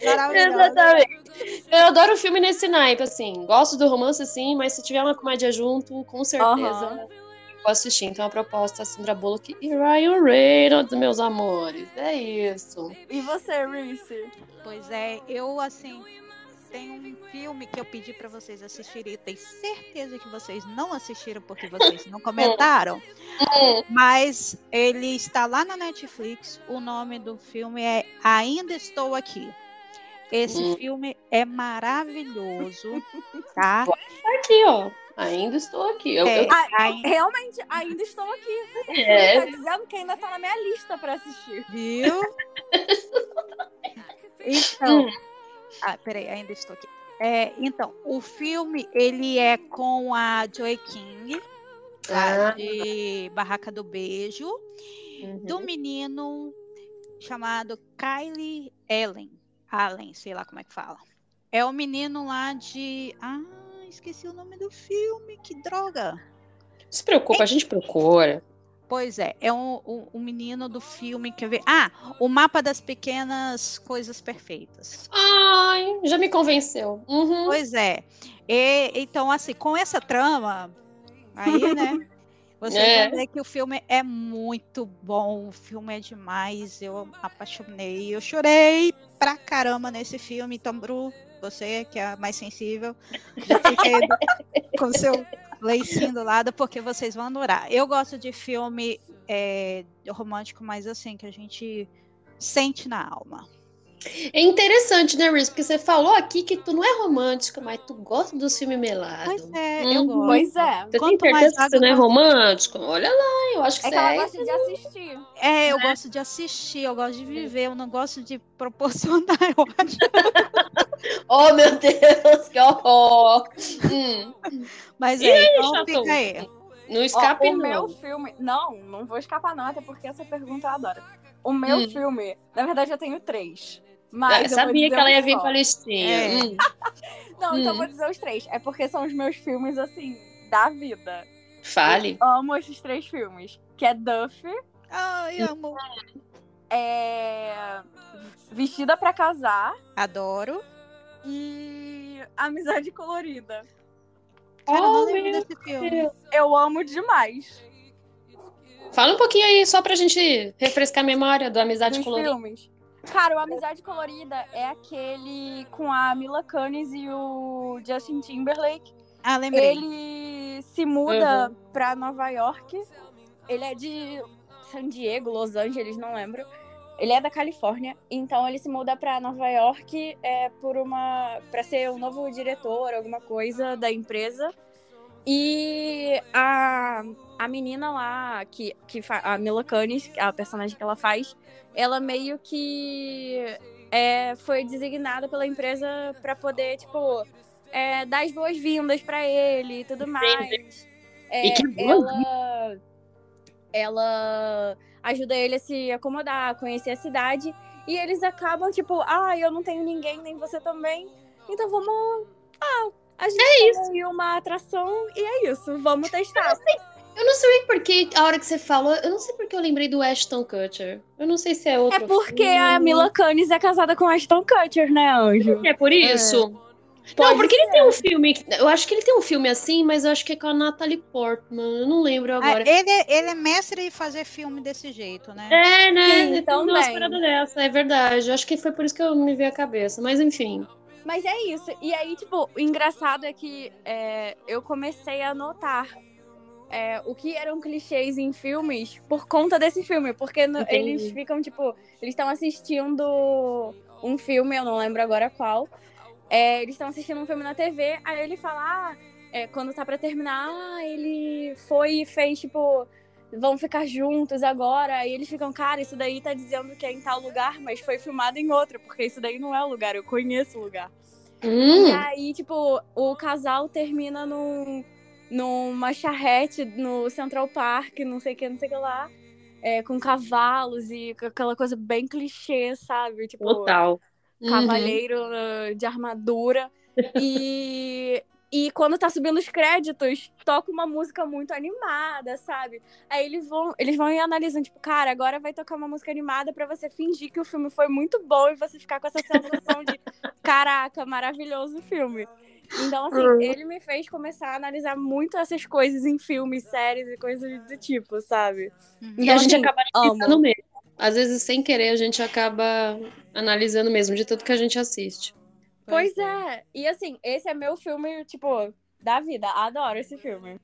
Exatamente. Eu adoro o filme nesse naipe, assim. Gosto do romance, sim, mas se tiver uma comédia junto, com certeza Aham. vou assistir. Então a proposta é Sandra Bullock e Ryan Reynolds, meus amores. É isso. E você, Reese? Pois é, eu assim tem um filme que eu pedi pra vocês assistirem e tenho certeza que vocês não assistiram porque vocês não comentaram, mas ele está lá na Netflix. O nome do filme é Ainda Estou Aqui. Esse Hum. filme é maravilhoso, tá? Aqui, ó. Ainda estou aqui. Eu, É, eu- ai- Realmente, ainda estou aqui. É. Tá dizendo que ainda tá na minha lista pra assistir. Viu? Então, ah, peraí, ainda estou aqui. É, então, o filme ele é com a Joy King, lá Ah. de Barraca do Beijo, Uhum. do menino chamado Kylie Allen, Allen, sei lá como é que fala. É o menino lá de, ah, esqueci o nome do filme, que droga. Não se preocupa, a gente procura. Pois é, é um, um, um menino do filme, quer ver? Ah, o mapa das pequenas coisas perfeitas. Ai, já me convenceu. Uhum. Pois é. E, então, assim, com essa trama, aí, né? Você É. vai ver que o filme é muito bom, o filme é demais, eu apaixonei, eu chorei pra caramba nesse filme, então, Bru, você que é a mais sensível, já do- com seu leicinho do lado, porque vocês vão adorar. Eu gosto de filme é, romântico, mas assim, que a gente sente na alma. É interessante, né, Reese? Porque você falou aqui que tu não é romântica, mas tu gosta dos filmes melados. Pois é, eu Uhum. gosto. Pois é. Você tem Quanto mais certeza que você não é romântico? Olha lá, eu acho que É você que ela é. gosta de assistir. É, eu gosto de assistir, eu gosto de viver, eu não gosto de proporcionar, eu acho. Oh, meu Deus, que horror! Hum, Mas E é, aí, então chato? fica aí. não Ó, escape, o não. meu filme. Não, não vou escapar, não, até porque essa pergunta eu adoro. O meu Hum. filme, na verdade, eu tenho três. Eu Mas eu sabia dizer que ela um ia vir só. com a listinha. É. Hum, Não, então eu Hum. vou dizer os três. É porque são os meus filmes, assim, da vida. fale. Eu amo esses três filmes. Que é Duff, Ai, amo. é... Vestida pra Casar Adoro. e Amizade Colorida. Cara, eu não Oh, lembro meu desse filme. Deus. Eu amo demais Fala um pouquinho aí, só pra gente refrescar a memória do Amizade dos Colorida. filmes. Cara, o Amizade Colorida é aquele com a Mila Kunis e o Justin Timberlake. Ah, lembrei. Ele se muda pra Nova York. Ele é de San Diego, Los Angeles, não lembro. Ele é da Califórnia, então ele se muda pra Nova York é, por uma para ser o novo diretor, alguma coisa da empresa. E a, a menina lá, que, que a Mila Kunis, a personagem que ela faz, ela meio que é, foi designada pela empresa pra poder, tipo, é, dar as boas-vindas pra ele e tudo mais. É, E que ela, ela ajuda ele a se acomodar, a conhecer a cidade. E eles acabam, tipo, ah, eu não tenho ninguém, nem você também. Então vamos. Ah, a gente é tem aí uma atração e é isso, vamos testar. Eu não sei porque, a hora que você falou, eu não sei porque eu lembrei do Ashton Kutcher. Eu não sei se é outro É porque filme. a Mila Kunis é casada com Ashton Kutcher, né, Anjo? É por isso? Pode não, porque ele ser. tem um filme. Eu acho que ele tem um filme assim, mas eu acho que é com a Natalie Portman. Eu não lembro Ah, agora. ele, é- ele é mestre em fazer filme desse jeito, né? É, né? Sim, Tem umas paradas dessa, é verdade. Eu acho que foi por isso que eu me veio a cabeça. Mas enfim. Mas é isso. E aí, tipo, o engraçado é que é, eu comecei a notar é, o que eram clichês em filmes por conta desse filme. Porque no- eles ficam, tipo, eles estão assistindo um filme, eu não lembro agora qual. É, eles estão assistindo um filme na TV, aí ele fala, ah, é, quando tá pra terminar, ah, ele foi e fez, tipo, vão ficar juntos agora. Aí eles ficam, cara, isso daí tá dizendo que é em tal lugar, mas foi filmado em outro, porque isso daí não é o lugar, eu conheço o lugar. E Hum, aí, tipo, o casal termina num, numa charrete no Central Park, não sei o que, não sei o que lá. é, com cavalos e aquela coisa bem clichê, sabe? Tipo, total. Uhum. cavalheiro uh, de armadura. E, e quando tá subindo os créditos, toca uma música muito animada, sabe? Aí eles vão, eles vão e analisam, tipo, cara, agora vai tocar uma música animada pra você fingir que o filme foi muito bom e você ficar com essa sensação de caraca, maravilhoso o filme. Então, assim, Uhum. ele me fez começar a analisar muito essas coisas em filmes, séries e coisas do tipo, sabe? Uhum. E Então, a gente assim, acaba analisando mesmo. Às vezes, sem querer, a gente acaba analisando mesmo de tudo que a gente assiste. Pois é. E assim, esse é meu filme, tipo, da vida. Adoro esse filme.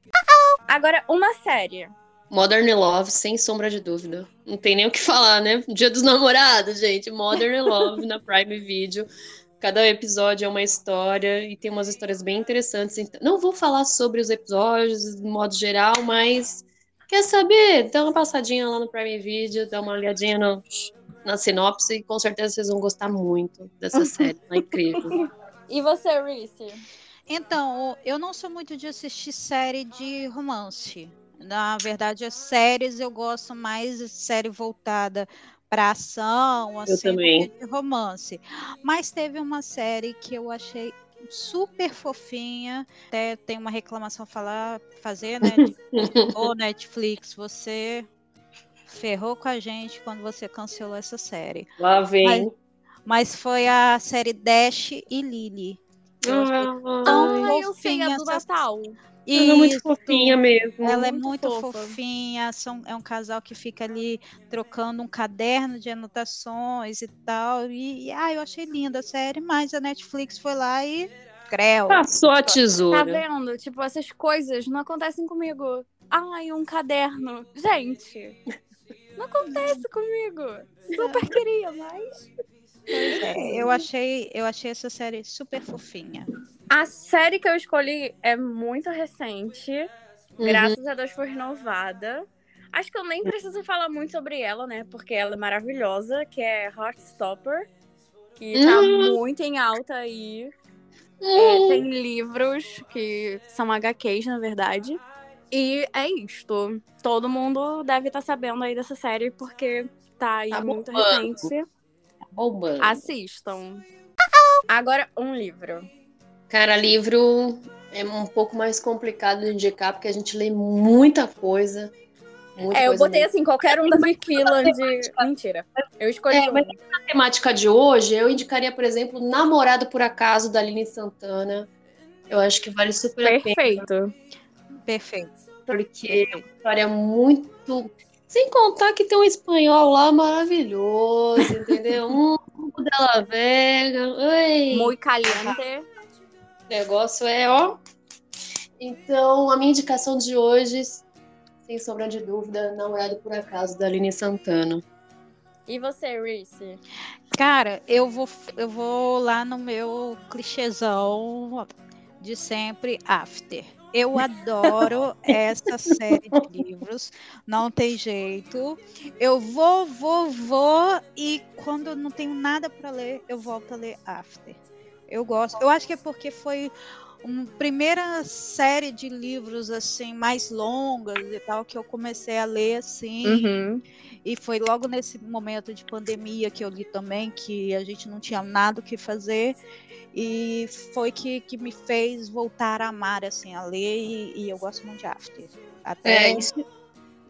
Agora, uma série. Modern Love, sem sombra de dúvida. Não tem nem o que falar, né? Dia dos namorados, gente. Modern Love na Prime Video. Cada episódio é uma história e tem umas histórias bem interessantes. Então, Não vou falar sobre os episódios de modo geral, mas quer saber? Dá uma passadinha lá no Prime Video, dá uma olhadinha no- na sinopse e com certeza vocês vão gostar muito dessa série. É incrível. E você, Reese? Então, eu não sou muito de assistir série de romance. Na verdade, as séries eu gosto mais de série voltada para ação, assim, de romance. Mas teve uma série que eu achei super fofinha. Até tem uma reclamação a falar, fazer, né? Ô, Netflix, você ferrou com a gente quando você cancelou essa série. Lá vem. Mas foi a série Dash e Lily. Ah, Ah, eu sei, a do Natal. ela é muito fofinha mesmo. Ela é Muito muito fofa. fofinha, são, é um casal que fica ali trocando um caderno de anotações e tal. E, e, ah, eu achei linda a série, mas a Netflix foi lá e. Creu. Passou a Tá tesoura. vendo? Tipo, essas coisas não acontecem comigo. Ai, um caderno. Gente, não acontece comigo. Super queria, mas. É, eu, achei, eu achei essa série super fofinha. A série que eu escolhi é muito recente. Uhum. Graças a Deus foi renovada. Acho que eu nem preciso falar muito sobre ela, né? Porque ela é maravilhosa, que é Heartstopper. Que tá Hum. muito em alta aí. É, Hum. tem livros que são HQs, na verdade. E é isto. Todo mundo deve estar sabendo aí dessa série, porque tá aí Tá muito recente. Bombando. Assistam. Agora, um livro. Cara, livro é um pouco mais complicado de indicar, porque a gente lê muita coisa. Muita É, eu coisa botei mesmo. assim, qualquer um da de. Mentira. Eu escolhi É, mas. Na temática de hoje, eu indicaria, por exemplo, Namorado por Acaso, da Aline Santana. Eu acho que vale super a pena, Perfeito. Perfeito. Porque é uma história muito. Sem contar que tem um espanhol lá maravilhoso, entendeu? Um pouco dela Vega. Oi. Muito caliente. O negócio é, ó. Então, a minha indicação de hoje, sem sombra de dúvida, Namorado por Acaso, da Aline Santana. E você, Reese? Cara, eu vou, eu vou lá no meu clichêzão de sempre, After. Eu adoro essa série de livros, não tem jeito. Eu vou, vou, vou e quando eu não tenho nada para ler, eu volto a ler After. Eu gosto. Eu acho que é porque foi uma primeira série de livros assim mais longas e tal que eu comecei a ler assim. Uhum. E foi logo nesse momento de pandemia que eu li também, que a gente não tinha nada o que fazer. E foi que, que me fez voltar a amar, assim, a ler. E, e eu gosto muito de After. Até É, isso,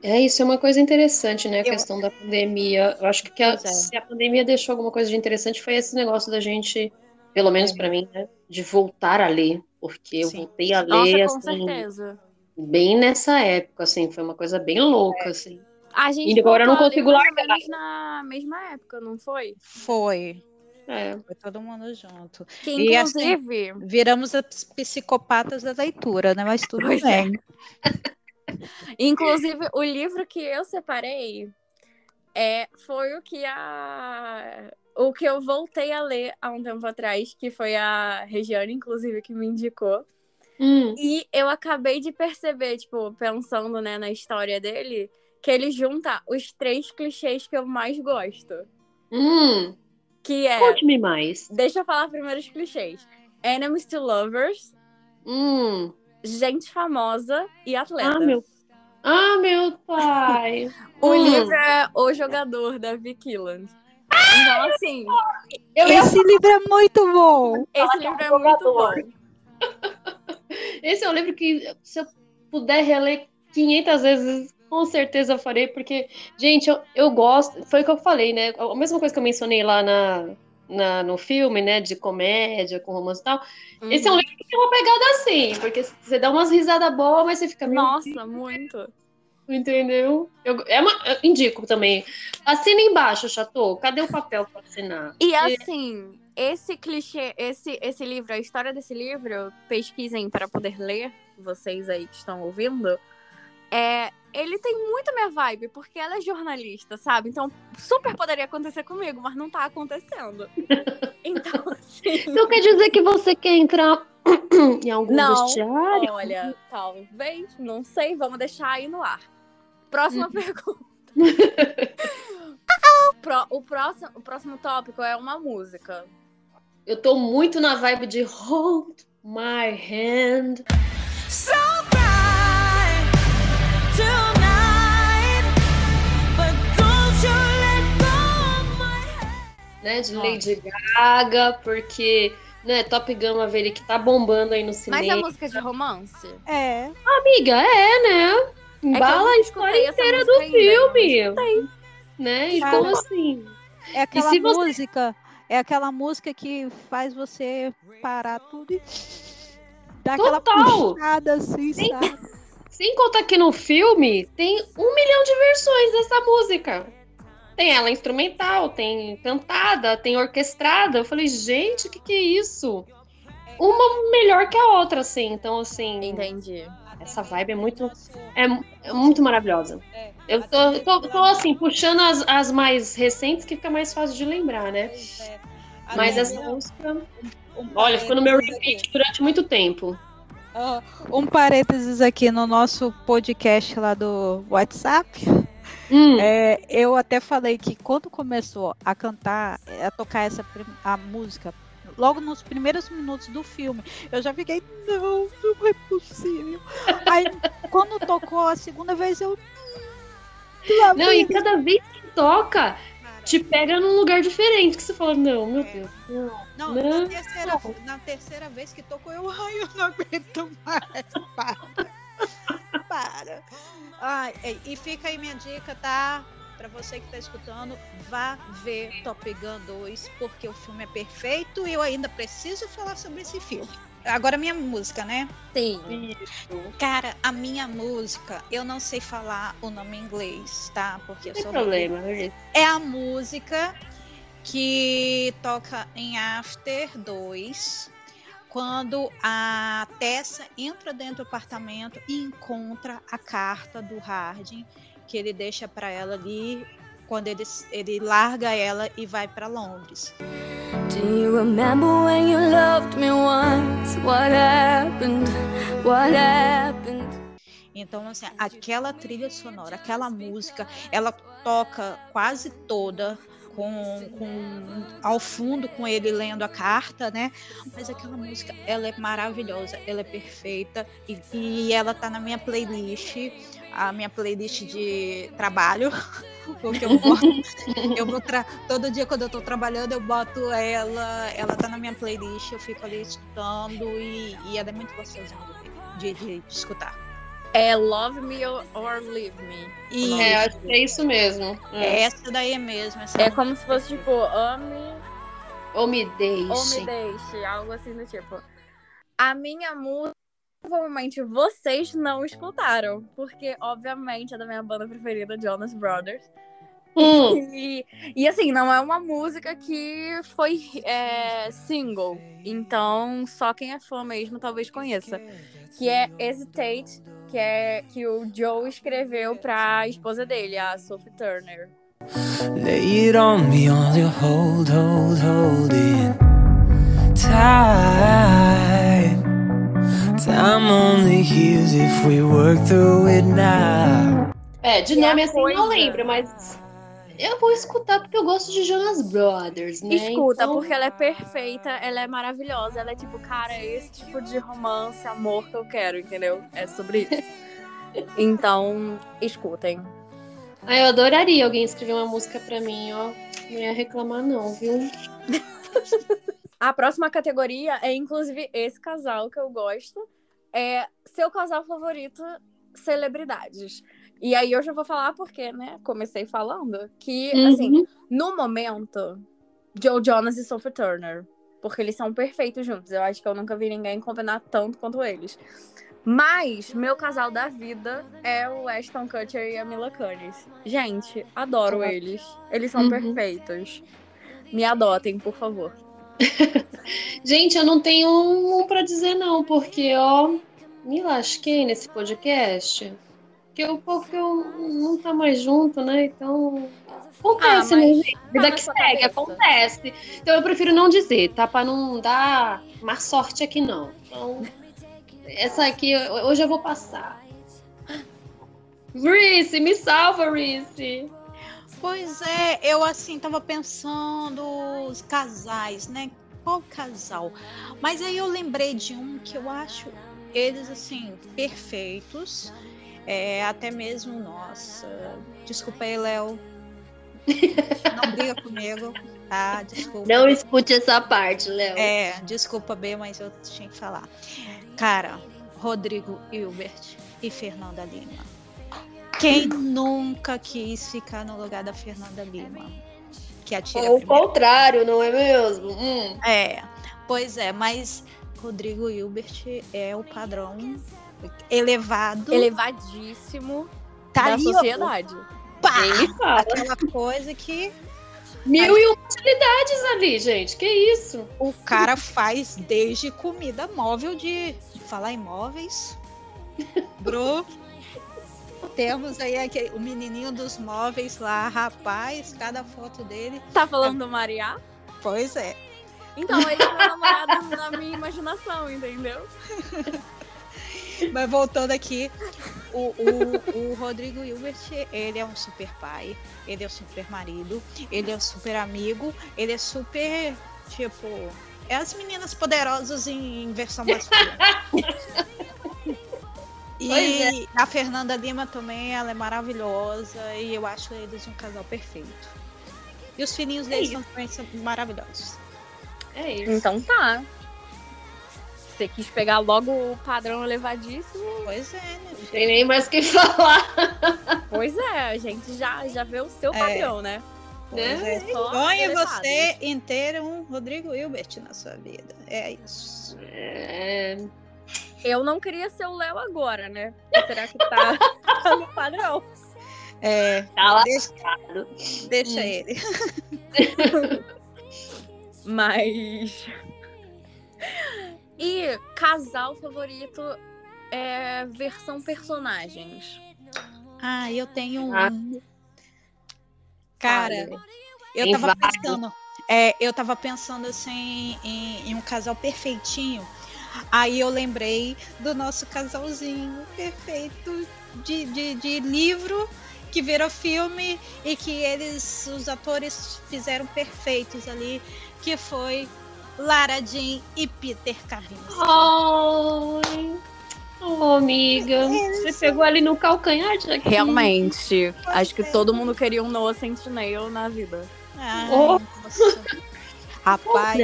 é, isso é uma coisa interessante, né? A Eu- questão da pandemia. Eu acho que a- é. se a pandemia deixou alguma coisa de interessante foi esse negócio da gente, pelo menos É. pra mim, né? De voltar a ler. Porque eu Sim. voltei a Nossa, ler, com assim, certeza. bem nessa época, assim. Foi uma coisa bem louca, assim. A gente E agora eu não consigo largar. na mesma época, não foi? foi. É. Foi todo mundo junto. Que E assim, inclusive. Viramos as psicopatas da leitura, né? Mas tudo Pois é. bem. Inclusive, o livro que eu separei é, foi o que a. O que eu voltei a ler há um tempo atrás, que foi a Regiane, inclusive, que me indicou. Hum. E eu acabei de perceber, tipo, pensando, né, na história dele, que ele junta os três clichês que eu mais gosto. Hum. Que é. Conte-me mais. Deixa eu falar primeiro os clichês. Enemies to lovers, Hum. gente famosa e atleta. Ah, meu. Ah, meu pai. O Hum. livro é O Jogador, da Vicky Killand. Então, assim, Eu ia- Esse livro é muito bom. esse livro é muito bom. Esse é um livro que, se eu puder reler 500 vezes, com certeza farei, porque, gente, eu, eu gosto. Foi o que eu falei, né? A mesma coisa que eu mencionei lá na, na- no filme, né? De comédia, com romance e tal. Esse é um Uhum. livro que tem uma pegada assim, porque você dá umas risadas boas, mas você fica. Nossa, muito. Entendeu? Eu, é uma- eu indico também. Assina embaixo, Chateau. Cadê o papel pra assinar? E assim, esse clichê, esse, esse livro, a história desse livro, pesquisem para poder ler, vocês aí que estão ouvindo. É, ele tem muito minha vibe, porque ela é jornalista, sabe? Então, super poderia acontecer comigo, mas não tá acontecendo. Então, assim. Então quer dizer que você quer entrar em algum Não. vestiário? Olha, talvez, não sei, vamos deixar aí no ar. Próxima pergunta. Pro- o, próximo, o próximo tópico é uma música. Eu tô muito na vibe de Hold My Hand. So né, de Lady Gaga, porque, né, Top Gun Maverick tá bombando aí no Mas cinema. é música de romance? É. Amiga, é, né? É que eu Embala nunca a história inteira música do ainda, filme. escutei. Né? Cara. Então, assim, É aquela se você- música. É aquela música que faz você parar tudo e dar aquela Total. puxada assim, Sim. sabe? sem contar que no filme tem um milhão de versões dessa música. Tem ela instrumental, tem cantada, tem orquestrada. Eu falei, gente, o que, que é isso? Uma melhor que a outra, assim. Então, assim, Entendi. essa vibe é muito, é, é muito maravilhosa. Eu tô, tô, tô, assim, puxando as, as mais recentes que fica mais fácil de lembrar, né? Mas essa música, olha, ficou no meu repeat durante muito tempo. Ah, Um parênteses aqui no nosso podcast lá do WhatsApp. Hum, É, eu até falei que quando começou a cantar, a tocar essa a música, logo nos primeiros minutos do filme, eu já fiquei, não, não é possível. Aí quando tocou a segunda vez, eu. "Lá Não, e cada vez que toca, te pega num lugar diferente. Que você fala, não, meu Deus. Não. Não, Não. Na, terceira, na terceira vez que tocou, eu, ai, eu não aguento mais. Para. Para. Ai, e- fica aí minha dica, tá? Pra você que tá escutando, vá ver Top Gun 2, porque o filme é perfeito e eu ainda preciso falar sobre esse filme. Agora minha música, né? Sim. Cara, a minha música, eu não sei falar o nome em inglês, tá? Porque eu tem sou problema. é a música que toca em After 2, quando a Tessa entra dentro do apartamento e encontra a carta do Harding que ele deixa para ela ali quando ele, ele larga ela e vai para Londres. Do you remember when you loved me once? What happened? What happened? Então, assim, aquela trilha sonora, aquela música, ela toca quase toda com, com ao fundo com ele lendo a carta, né? Mas aquela música, ela é maravilhosa, ela é perfeita e, e ela tá na minha playlist, a minha playlist de trabalho, porque eu boto, eu vou todo dia quando eu tô trabalhando eu boto ela, ela tá na minha playlist, eu fico ali escutando e, e ela é muito gostosinha de, de, de escutar. É Love Me or, or Leave Me. E É, acho que é isso mesmo. É. essa daí é mesmo. Essa É como se fosse, tipo, ame Ou me deixe. ou me deixe, algo assim do tipo. A minha música, provavelmente vocês não escutaram, porque, obviamente, é da minha banda preferida, Jonas Brothers. Hum, E, e assim, não é uma música que foi é, single. Então, só quem é fã mesmo talvez conheça. Que é Hesitate, que é que o Joe escreveu pra esposa dele, a Sophie Turner. Lay it on me, all you hold, hold, hold it tight. Time only heals if we work through it now. É, de nome a assim coisa. não lembro, mas eu vou escutar porque eu gosto de Jonas Brothers, né? Escuta, Então, porque ela é perfeita, ela é maravilhosa, ela é tipo, cara, é esse tipo de romance, amor que eu quero, entendeu? É sobre isso. Então, escutem. Ah, eu adoraria alguém escrever uma música pra mim, ó. Não ia reclamar, não, viu? A próxima categoria é, inclusive, esse casal que eu gosto. É seu casal favorito, celebridades. E aí eu já vou falar porque, né, comecei falando, que, assim, Uhum. no momento, Joe Jonas e Sophie Turner. Porque eles são perfeitos juntos. Eu acho que eu nunca vi ninguém combinar tanto quanto eles. Mas meu casal da vida é o Ashton Kutcher e a Mila Kunis. Gente, adoro Ah. eles. Eles são Uhum. perfeitos. Me adotem, por favor. Gente, eu não tenho um pra dizer, não, porque, ó, me lasquei nesse podcast. Porque o povo que eu não tá mais junto, né? Então. Acontece, Ah, né, mas tá Vida que segue, cabeça. acontece. Então eu prefiro não dizer, tá? Pra não dar má sorte aqui, não. Então, essa aqui, hoje eu vou passar. Reese, me salva, Reese. Pois é, eu assim tava pensando os casais, né? Qual casal? Mas aí eu lembrei de um que eu acho eles assim perfeitos. É, até mesmo, nossa, desculpa aí, Léo. Não briga comigo, tá? Desculpa. Não escute essa parte, Léo. É, desculpa, B, mas eu tinha que falar. Cara, Rodrigo Hilbert e Fernanda Lima. Quem nunca quis ficar no lugar da Fernanda Lima? Que atira Ou o contrário, não é mesmo? Hum. É, pois é, mas Rodrigo Hilbert é o padrão elevado. Elevadíssimo tá da ali, ó, sociedade. pá, aquela coisa que Mil e uma utilidades ali, gente. Que isso? o cara faz desde comida móvel de falar em móveis. Bro, temos aí aquele, o menininho dos móveis lá, rapaz, cada foto dele. Tá falando do Mariá? Pois é. Então, ele é meu namorado na minha imaginação, entendeu? Mas voltando aqui, o, o, o Rodrigo Hilbert, ele é um super pai, ele é um super marido, ele é um super amigo, ele é super, tipo, é as meninas poderosas em, em versão masculina. E Pois a Fernanda Lima também, ela é maravilhosa e eu acho eles um casal perfeito. E os filhinhos deles isso. também são maravilhosos. É isso. Então tá. Você quis pegar logo o padrão elevadíssimo. Pois é, né? Não tem nem mais o que falar. Pois é, a gente já, já vê o seu É. padrão, né? Né? é. Sonhe elevados. você em ter um Rodrigo Hilbert na sua vida. É isso. É... Eu não queria ser o Léo agora, né? Será que tá, tá no padrão? É, Tá lá. deixa, deixa Hum. ele. Mas. E casal favorito é versão personagens. Ah, eu tenho um. Ah. Cara, eu Tem tava vários. pensando. É, eu tava pensando assim em, em um casal perfeitinho. Aí eu lembrei do nosso casalzinho perfeito de, de, de livro que virou filme e que eles, os atores, fizeram perfeitos ali, que foi Lara Jean e Peter Carrinhos. Ai. Oh, amiga. Você pegou ali no calcanhar de Aquiles. Realmente. Pois Acho que é. todo mundo queria um Noah Sentinel na vida. Ai, Oh. nossa. Rapaz,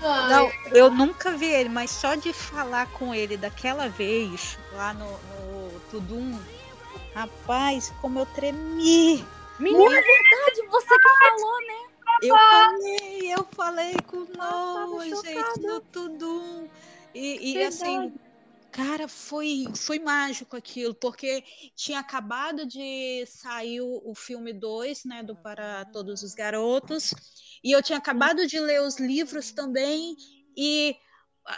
Não, eu nunca vi ele, mas só de falar com ele daquela vez, lá no, no Tudum, rapaz, como eu tremi. Menina, é verdade, você que falou, né? Eu falei, eu falei com tava gente, no Tudum. E, e assim, cara, foi, foi mágico aquilo, porque tinha acabado de sair o, o filme 2, né, do Para Todos os Garotos, e eu tinha acabado de ler os livros também, e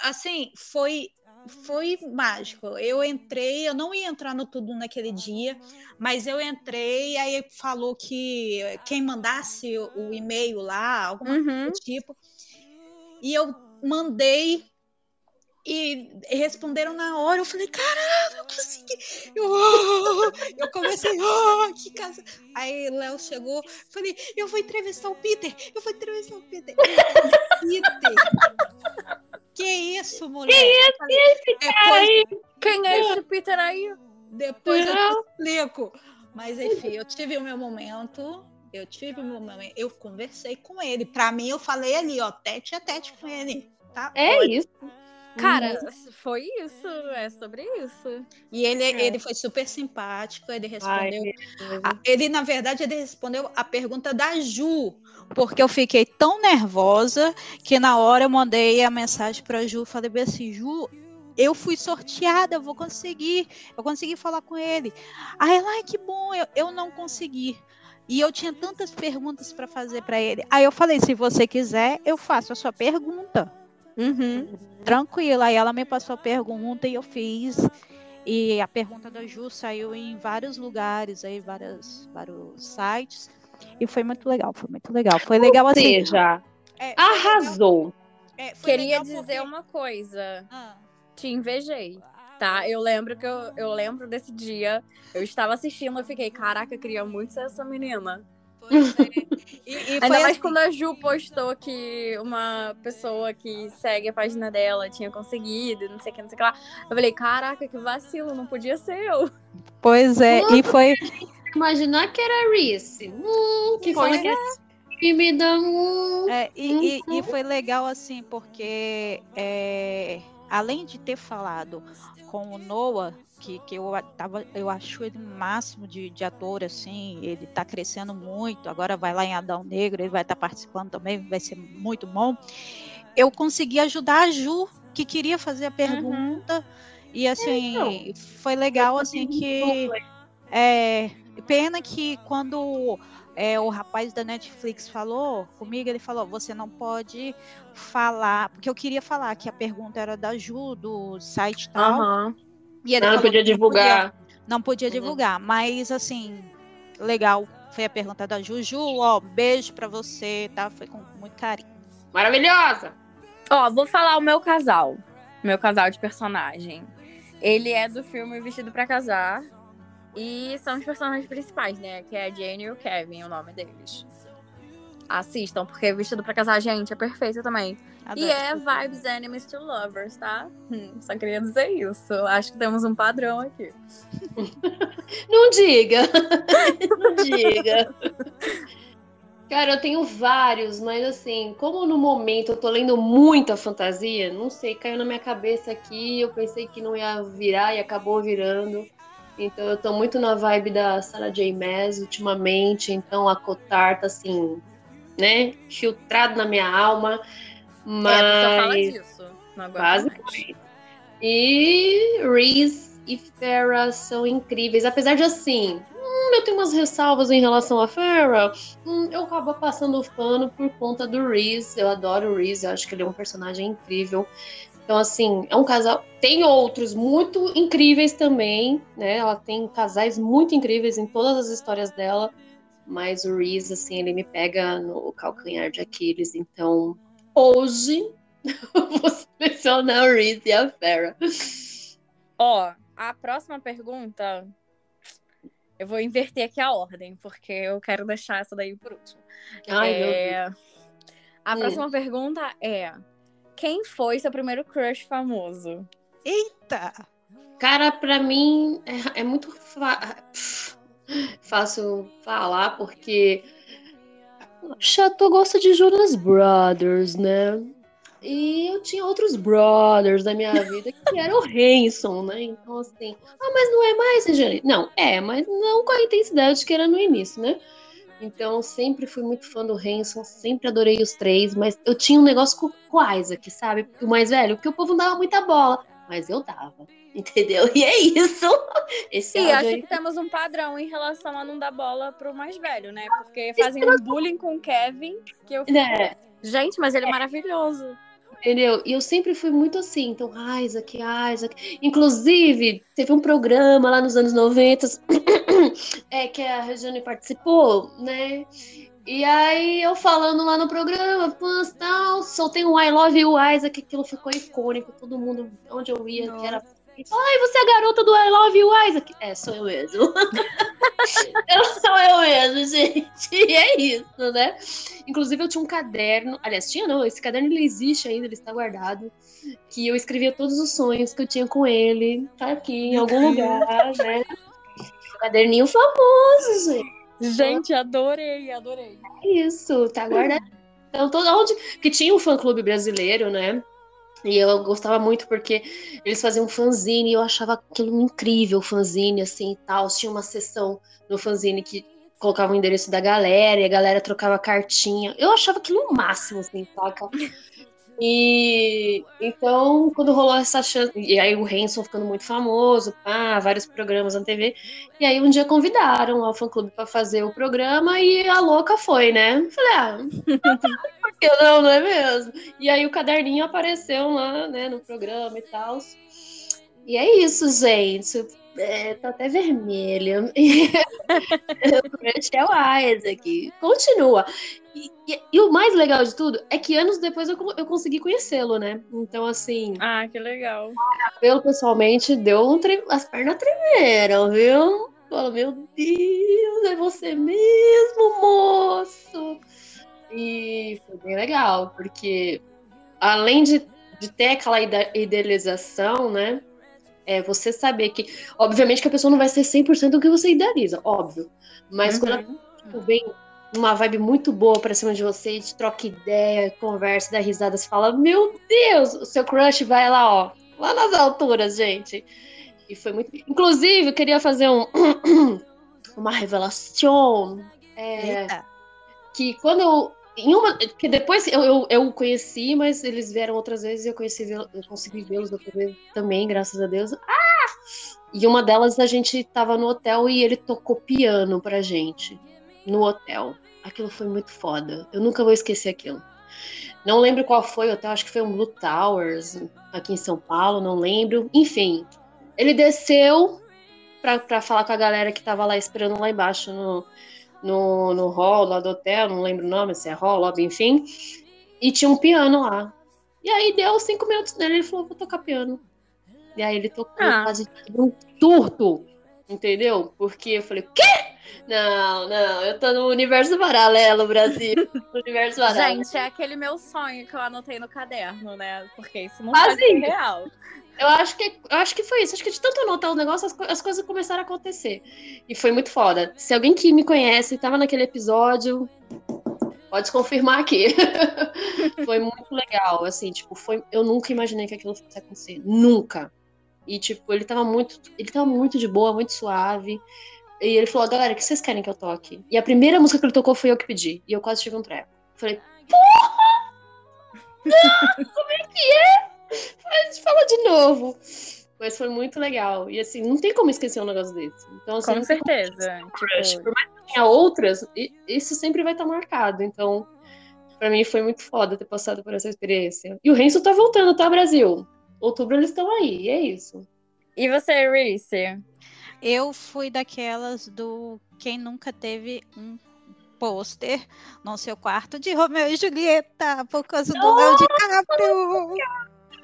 assim, foi foi mágico. Eu entrei, eu não ia entrar no tudo naquele dia, mas eu entrei, aí falou que quem mandasse o e-mail lá, alguma coisa Uhum. do tipo. E eu mandei e responderam na hora. Eu falei, caramba, eu consegui. Eu, ah, eu comecei, ah, que casa. Aí Léo chegou, falei, eu vou entrevistar o Peter, eu vou entrevistar o Peter. Peter. Que isso, mulher? Que isso, depois, Quem é esse Peter aí? depois eu te explico. Mas enfim, eu tive o meu momento. Eu tive o meu momento. Eu conversei com ele. Pra mim, eu falei ali, ó, tete a tete com ele. Tá? É Pode. isso. Cara, foi isso. É sobre isso. E ele, É. ele foi super simpático, ele Ai, respondeu. beleza. a- ele, na verdade, ele respondeu a pergunta da Ju, porque eu fiquei tão nervosa que na hora eu mandei a mensagem pra Ju, falei bem assim, Ju, eu fui sorteada, eu vou conseguir, eu consegui falar com ele. Aí ela, ai, que bom, eu, eu não consegui. E eu tinha tantas perguntas para fazer para ele. Aí eu falei, se você quiser, eu faço a sua pergunta Uhum. tranquila. Aí ela me passou a pergunta e eu fiz. E a pergunta da Ju saiu em vários lugares, aí vários, vários sites. E foi muito legal, foi muito legal. Foi legal Ou assim. seja, é, foi legal- arrasou. é, foi Queria dizer porque- uma coisa. Ah, Te invejei. Tá, eu lembro que eu, eu lembro desse dia. Eu estava assistindo, eu fiquei, caraca, eu queria muito ser essa menina. E, e Ainda foi mais assim, quando a Ju postou que uma pessoa que segue a página dela tinha conseguido, não sei o que, não sei o que lá. Eu falei, caraca, que vacilo, não podia ser eu. Pois é, e foi. Imaginar que era Reese. Hum, que fala Pois que é tímida. Hum. É, e, e- e foi legal assim, porque é, além de ter falado com o Noah, que, que eu tava, eu acho ele máximo de, de ator, assim, ele tá crescendo muito, agora vai lá em Adão Negro, ele vai estar participando também, vai ser muito bom. Eu consegui ajudar a Ju, que queria fazer a pergunta, e assim, foi legal assim que. É, pena que quando é, o rapaz da Netflix falou comigo, ele falou: você não pode falar, porque eu queria falar que a pergunta era da Ju, do site tal. Aham. E ele Não, não falou podia divulgar. Não podia, Uhum. divulgar, mas assim, legal. Foi a pergunta da Ju. Ju, ó, beijo pra você, tá? Foi com muito carinho. Maravilhosa. Ó, vou falar o meu casal. Meu casal de personagem. Ele é do filme Vestido pra Casar. E são os personagens principais, né? Que é a Jane e o Kevin, o nome deles. Assistam, porque Vestido pra Casar, gente, é perfeito também. Adoro E é. Vibes Enemies to Lovers, tá? Hum, só queria dizer isso. Acho que temos um padrão aqui. Não diga. Não diga. Cara, eu tenho vários, mas assim, como no momento eu tô lendo muita fantasia, não sei, caiu na minha cabeça aqui, eu pensei que não ia virar e acabou virando. Então eu tô muito na vibe da Sarah J. Maas ultimamente, então a Cotar tá assim, né, filtrado na minha alma. É, a pessoa fala Mas disso. Não mais. e Reese e Farrah são incríveis. Apesar de assim, hum, eu tenho umas ressalvas em relação a Farrah. Hum, eu acabo passando pano por conta do Reese. Eu adoro o Reese, eu acho que ele é um personagem incrível. Então, assim, é um casal. Tem outros muito incríveis também, né? Ela tem casais muito incríveis em todas as histórias dela. Mas o Reese, assim, ele me pega no calcanhar de Aquiles. Então, hoje, vou selecionar o Reese e a Farrah. Ó, a próxima pergunta. Eu vou inverter aqui a ordem, porque eu quero deixar essa daí por último. Ai, meu Deus. É, A Hum. próxima pergunta é: Quem foi seu primeiro crush famoso? Eita! Cara, pra mim é, é muito fa- fácil falar, porque Chateau gosta de Jonas Brothers, né? E eu tinha outros brothers da minha vida que era o Hanson, né? Então, assim, ah, mas não é mais, Regiane? Não, é, mas não com a intensidade que era no início, né? Então, sempre fui muito fã do Hanson, sempre adorei os três, mas eu tinha um negócio com o Isaac, sabe? O mais velho, porque o povo não dava muita bola, mas eu dava, entendeu? E é isso. Esse E acho aí- que temos um padrão em relação a não dar bola pro mais velho, né? Porque fazem um bullying com o Kevin, que eu fico, É. Gente, mas ele é maravilhoso. Entendeu? E eu sempre fui muito assim, então, Isaac, Isaac. Inclusive, teve um programa lá nos anos 90 é, que a Regiane participou, né? E aí eu falando lá no programa, fãs tal, soltei um I Love You Isaac, aquilo ficou icônico, todo mundo, onde eu ia, Nossa. que era Ai, você é a garota do I Love You, Isaac. É, sou eu mesmo. eu sou eu mesmo, gente. E é isso, né? Inclusive, eu tinha um caderno. Aliás, tinha não, esse caderno ele existe ainda, ele está guardado. Que eu escrevia todos os sonhos que eu tinha com ele. Tá aqui em algum lugar, né? Caderninho famoso, gente. Gente, adorei, adorei. Isso, tá guardado. Então, todo onde. Que tinha um fã clube brasileiro, né? E eu gostava muito porque eles faziam fanzine e eu achava aquilo incrível, fanzine, assim e tal. Tinha uma sessão no fanzine que colocava o endereço da galera e a galera trocava cartinha. Eu achava aquilo o máximo, assim, saca? E então, quando rolou essa chance, e aí o Hanson ficando muito famoso, pá, vários programas na TV, e aí um dia convidaram ao fã clube para fazer o programa e a louca foi, né? Falei, ah, não, não é mesmo? E aí o caderninho apareceu lá, né, no programa e tal. E é isso, gente é, tá até vermelha. é o Isaac. Continua. E, e, e, o mais legal de tudo é que anos depois eu, eu consegui conhecê-lo, né? Então, assim. Ah, que legal. Pelo pessoalmente, deu um tre... as pernas tremeram, viu? Fala, meu Deus, é você mesmo, moço! E foi bem legal, porque além de, de ter aquela idealização, né? é você saber que, obviamente, que a pessoa não vai ser 100% do que você idealiza, óbvio. Mas uhum. quando ela tipo, vem uma vibe muito boa pra cima de você, te troca ideia, conversa, dá risada, você fala: Meu Deus, o seu crush vai lá, ó, lá nas alturas, gente. E foi muito. Inclusive, eu queria fazer um uma revelação. É, que quando eu em uma, que depois eu, eu, eu, conheci, mas eles vieram outras vezes e eu conheci, eu consegui vê-los também, graças a Deus. Ah! E uma delas a gente tava no hotel e ele tocou piano pra gente no hotel. Aquilo foi muito foda. Eu nunca vou esquecer aquilo. Não lembro qual foi o hotel, acho que foi um Blue Towers aqui em São Paulo, não lembro. Enfim, ele desceu pra, pra falar com a galera que tava lá esperando lá embaixo no, no, no hall lá do hotel, não lembro o nome, se é hall, lobby, enfim. E tinha um piano lá. E aí deu cinco minutos nele, ele falou, vou tocar piano. E aí ele tocou ah. quase um turto, entendeu? Porque eu falei, o quê? Não, não, eu tô no universo paralelo, Brasil. Universo paralelo. Gente, é aquele meu sonho que eu anotei no caderno, né? Porque isso não ser real. Eu acho que, eu acho que foi isso. Acho que de tanto anotar o negócio, as, as, coisas começaram a acontecer. E foi muito foda. Se alguém que me conhece estava naquele episódio, pode confirmar aqui. foi muito legal. Assim, tipo, foi. Eu nunca imaginei que aquilo fosse acontecer. Nunca. E, tipo, ele tava muito. Ele tava muito de boa, muito suave. E ele falou, galera, o que vocês querem que eu toque? E a primeira música que ele tocou foi eu que pedi. E eu quase tive um treco. Falei, porra! Não, como é que é? A gente fala de novo. Mas foi muito legal. E assim, não tem como esquecer um negócio desse. Então, assim, Com certeza. Tipo... Por mais que tenha outras, isso sempre vai estar marcado. Então, pra mim foi muito foda ter passado por essa experiência. E o Renzo tá voltando, tá, Brasil? Outubro eles estão aí, e é isso. E você, Reese? Eu fui daquelas do quem nunca teve um pôster no seu quarto de Romeu e Julieta por causa do Léo DiCaprio.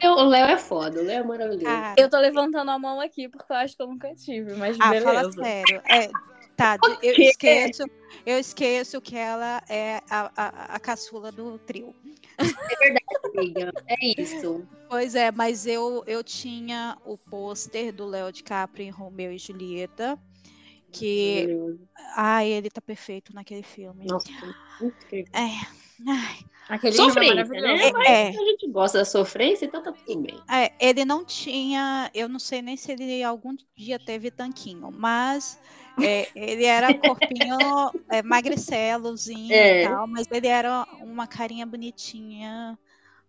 O Léo é foda, o Léo é maravilhoso. Ah, eu tô levantando a mão aqui porque eu acho que eu nunca tive, mas ah, beleza. Fala sério. É, tá, eu esqueço, eu esqueço que ela é a, a, a caçula do trio. É verdade, amiga. É isso. Pois é, mas eu, eu tinha o pôster do Léo DiCaprio em Romeu e Julieta. Que. Ai, ah, ele tá perfeito naquele filme. Nossa, incrível. É. Ai. Aquele sofrência, né? Mas é. a gente gosta da sofrência, então tá tudo bem. É, ele não tinha, eu não sei nem se ele algum dia teve tanquinho, mas é, ele era corpinho é, magricelozinho é. e tal, mas ele era uma carinha bonitinha,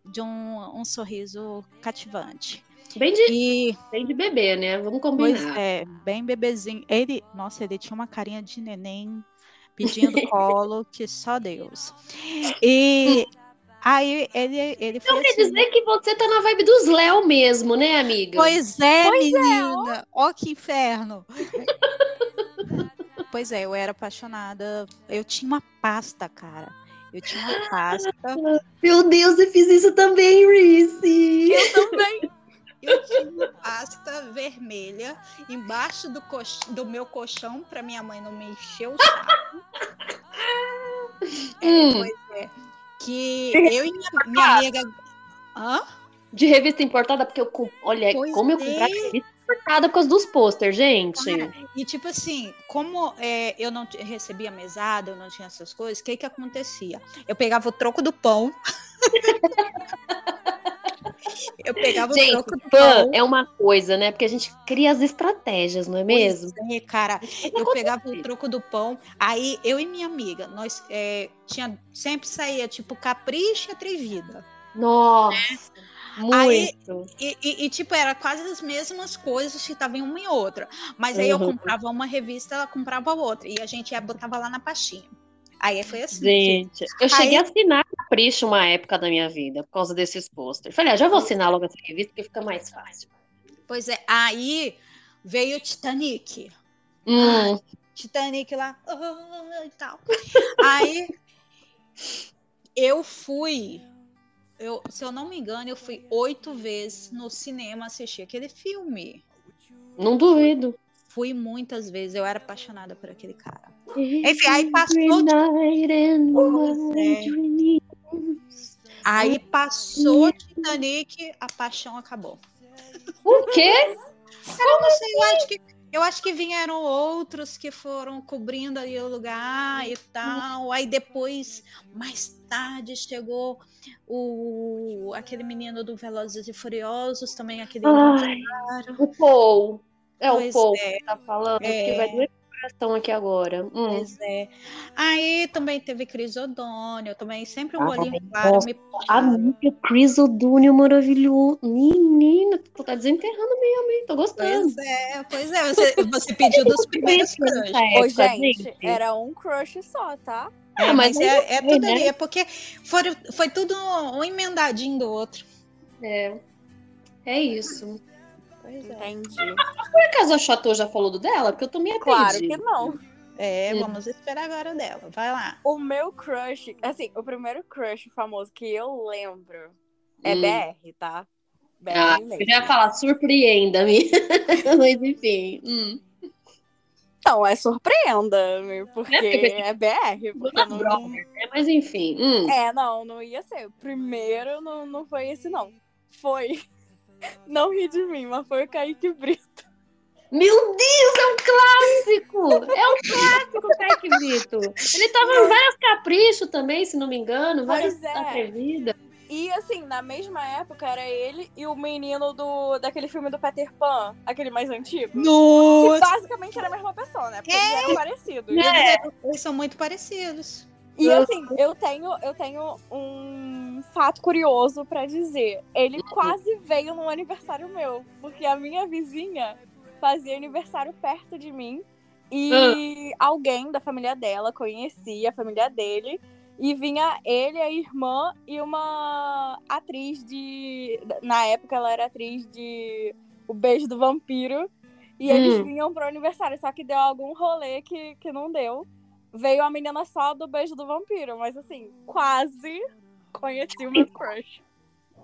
de um, um sorriso cativante. Bem de, e... bem de bebê, né? Vamos combinar. Pois é, bem bebezinho. Ele, nossa, ele tinha uma carinha de neném pedindo colo, que só Deus. E Aí ele, ele foi Então quer assim, dizer que você tá na vibe dos Léo mesmo, né, amiga? Pois é, Pois é, menina. ó. que inferno. pois é, eu era apaixonada. Eu tinha uma pasta, cara. Eu tinha uma pasta. Meu Deus, eu fiz isso também, Reese. Eu também. Uma pasta vermelha embaixo do, cox- do meu colchão para minha mãe não me encher o saco. É, Hum. pois é. Que eu e minha, minha amiga. Hã? De revista importada, porque eu. com- Olha, Pois como eu é. comprava revista importada por causa dos posters, gente. Cara, E tipo assim, como é, eu não recebia mesada, eu não tinha essas coisas, o que que acontecia? Eu pegava o troco do pão. eu pegava o Gente, troco do fã pão. é uma coisa, né? Porque a gente cria as estratégias, não é mesmo? É, cara, eu pegava o troco do pão, aí eu e minha amiga, nós é, tinha, sempre saía tipo capricho e atrevida. Nossa, Aí- muito. E, e- e, tipo, era quase as mesmas coisas que estavam em uma e outra. Mas aí eu Uhum. comprava uma revista, ela comprava outra. E a gente ia, botava lá na pastinha. Aí foi assim. que- Gente, eu cheguei Aí- a assinar Capricho uma época da minha vida, por causa desses posters. Falei, ah, já vou assinar logo essa revista, porque fica mais fácil. Pois é, aí veio o Titanic. Hum, Titanic lá ah, e tal. Aí eu fui, eu, se eu não me engano, eu fui oito vezes no cinema assistir aquele filme. não duvido. Fui muitas vezes, eu era apaixonada por aquele cara. Enfim, aí passou é. Aí passou Titanic, a paixão acabou. O quê? Eu não sei, eu acho que eu acho que vieram outros que foram cobrindo ali o lugar e tal. Aí depois, mais tarde, chegou o aquele menino do Velozes e Furiosos, também aquele Ai, o Paul. É Pois o Paul é. que tá falando, É. que vai o coração aqui agora. Hum. Pois é. Aí também teve Cris O'Donnell, também sempre um Ai, olhinho claro me. Amiga, Chris O'Donnell maravilhoso. Menina, tu tá desenterrando mesmo, hein? Tô gostando. Pois é, pois é. Você, você pediu dos primeiros crush. Nessa Ô, época, gente, era um crush só, tá? É, Ah, mas mas é, é tudo né? ali, é porque foi, foi tudo um emendadinho do outro. É. É isso. Pois Entendi. Por acaso a Chateau já falou do dela? Porque eu tô meio Claro que não. É, Hum. vamos esperar agora dela. Vai lá. O meu crush, assim, o primeiro crush famoso que eu lembro é Hum. BR, tá? BR Ah, mesmo. eu já ia falar, surpreenda-me. Mas enfim. Hum. Não, é surpreenda-me, porque É, porque é BR. Porque não, brothers, né? Mas enfim. Hum. É, não, não ia ser. O primeiro não, não foi esse, não. Foi. Não ri de mim, mas foi o Kaique Brito. Meu Deus, é um clássico! É um clássico, Kaique Brito. Ele tava em vários caprichos também, se não me engano, várias Pois é. atrevidas. E assim, na mesma época era ele e o menino do daquele filme do Peter Pan, aquele mais antigo. Que Nossa! basicamente era a mesma pessoa, né? Porque eles eram parecidos. É. Eles são muito parecidos. E assim, eu tenho, eu tenho um fato curioso pra dizer. Ele quase veio no aniversário meu, porque a minha vizinha fazia aniversário perto de mim e alguém da família dela conhecia a família dele e vinha ele, a irmã e uma atriz de na época ela era atriz de O Beijo do Vampiro e eles Hum. vinham pro aniversário, só que deu algum rolê que, que não deu veio a menina só do beijo do vampiro, mas assim, quase conheci o meu crush.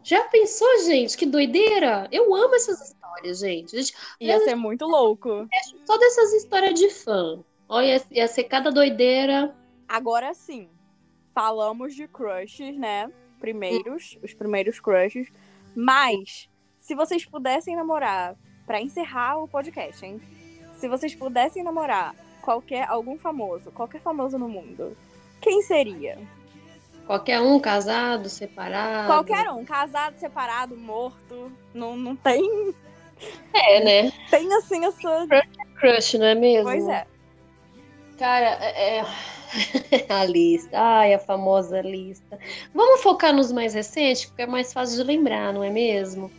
Já pensou, gente? Que doideira! Eu amo essas histórias, gente. Gente, Ia ser muito louco. Só dessas histórias de fã. Olha, ia ser cada doideira. Agora sim, falamos de crushes, né? Primeiros, os primeiros crushes. Mas, se vocês pudessem namorar, pra encerrar o podcast, hein? Se vocês pudessem namorar qualquer, algum famoso, qualquer famoso no mundo, quem seria? Qualquer um, casado, separado. Qualquer um, casado, separado, morto, não, não tem, É, né? tem assim essa... Crush, não é mesmo? Pois é. Cara, é... é- a lista. Ai, a famosa lista. Vamos focar nos mais recentes, porque é mais fácil de lembrar, não é mesmo?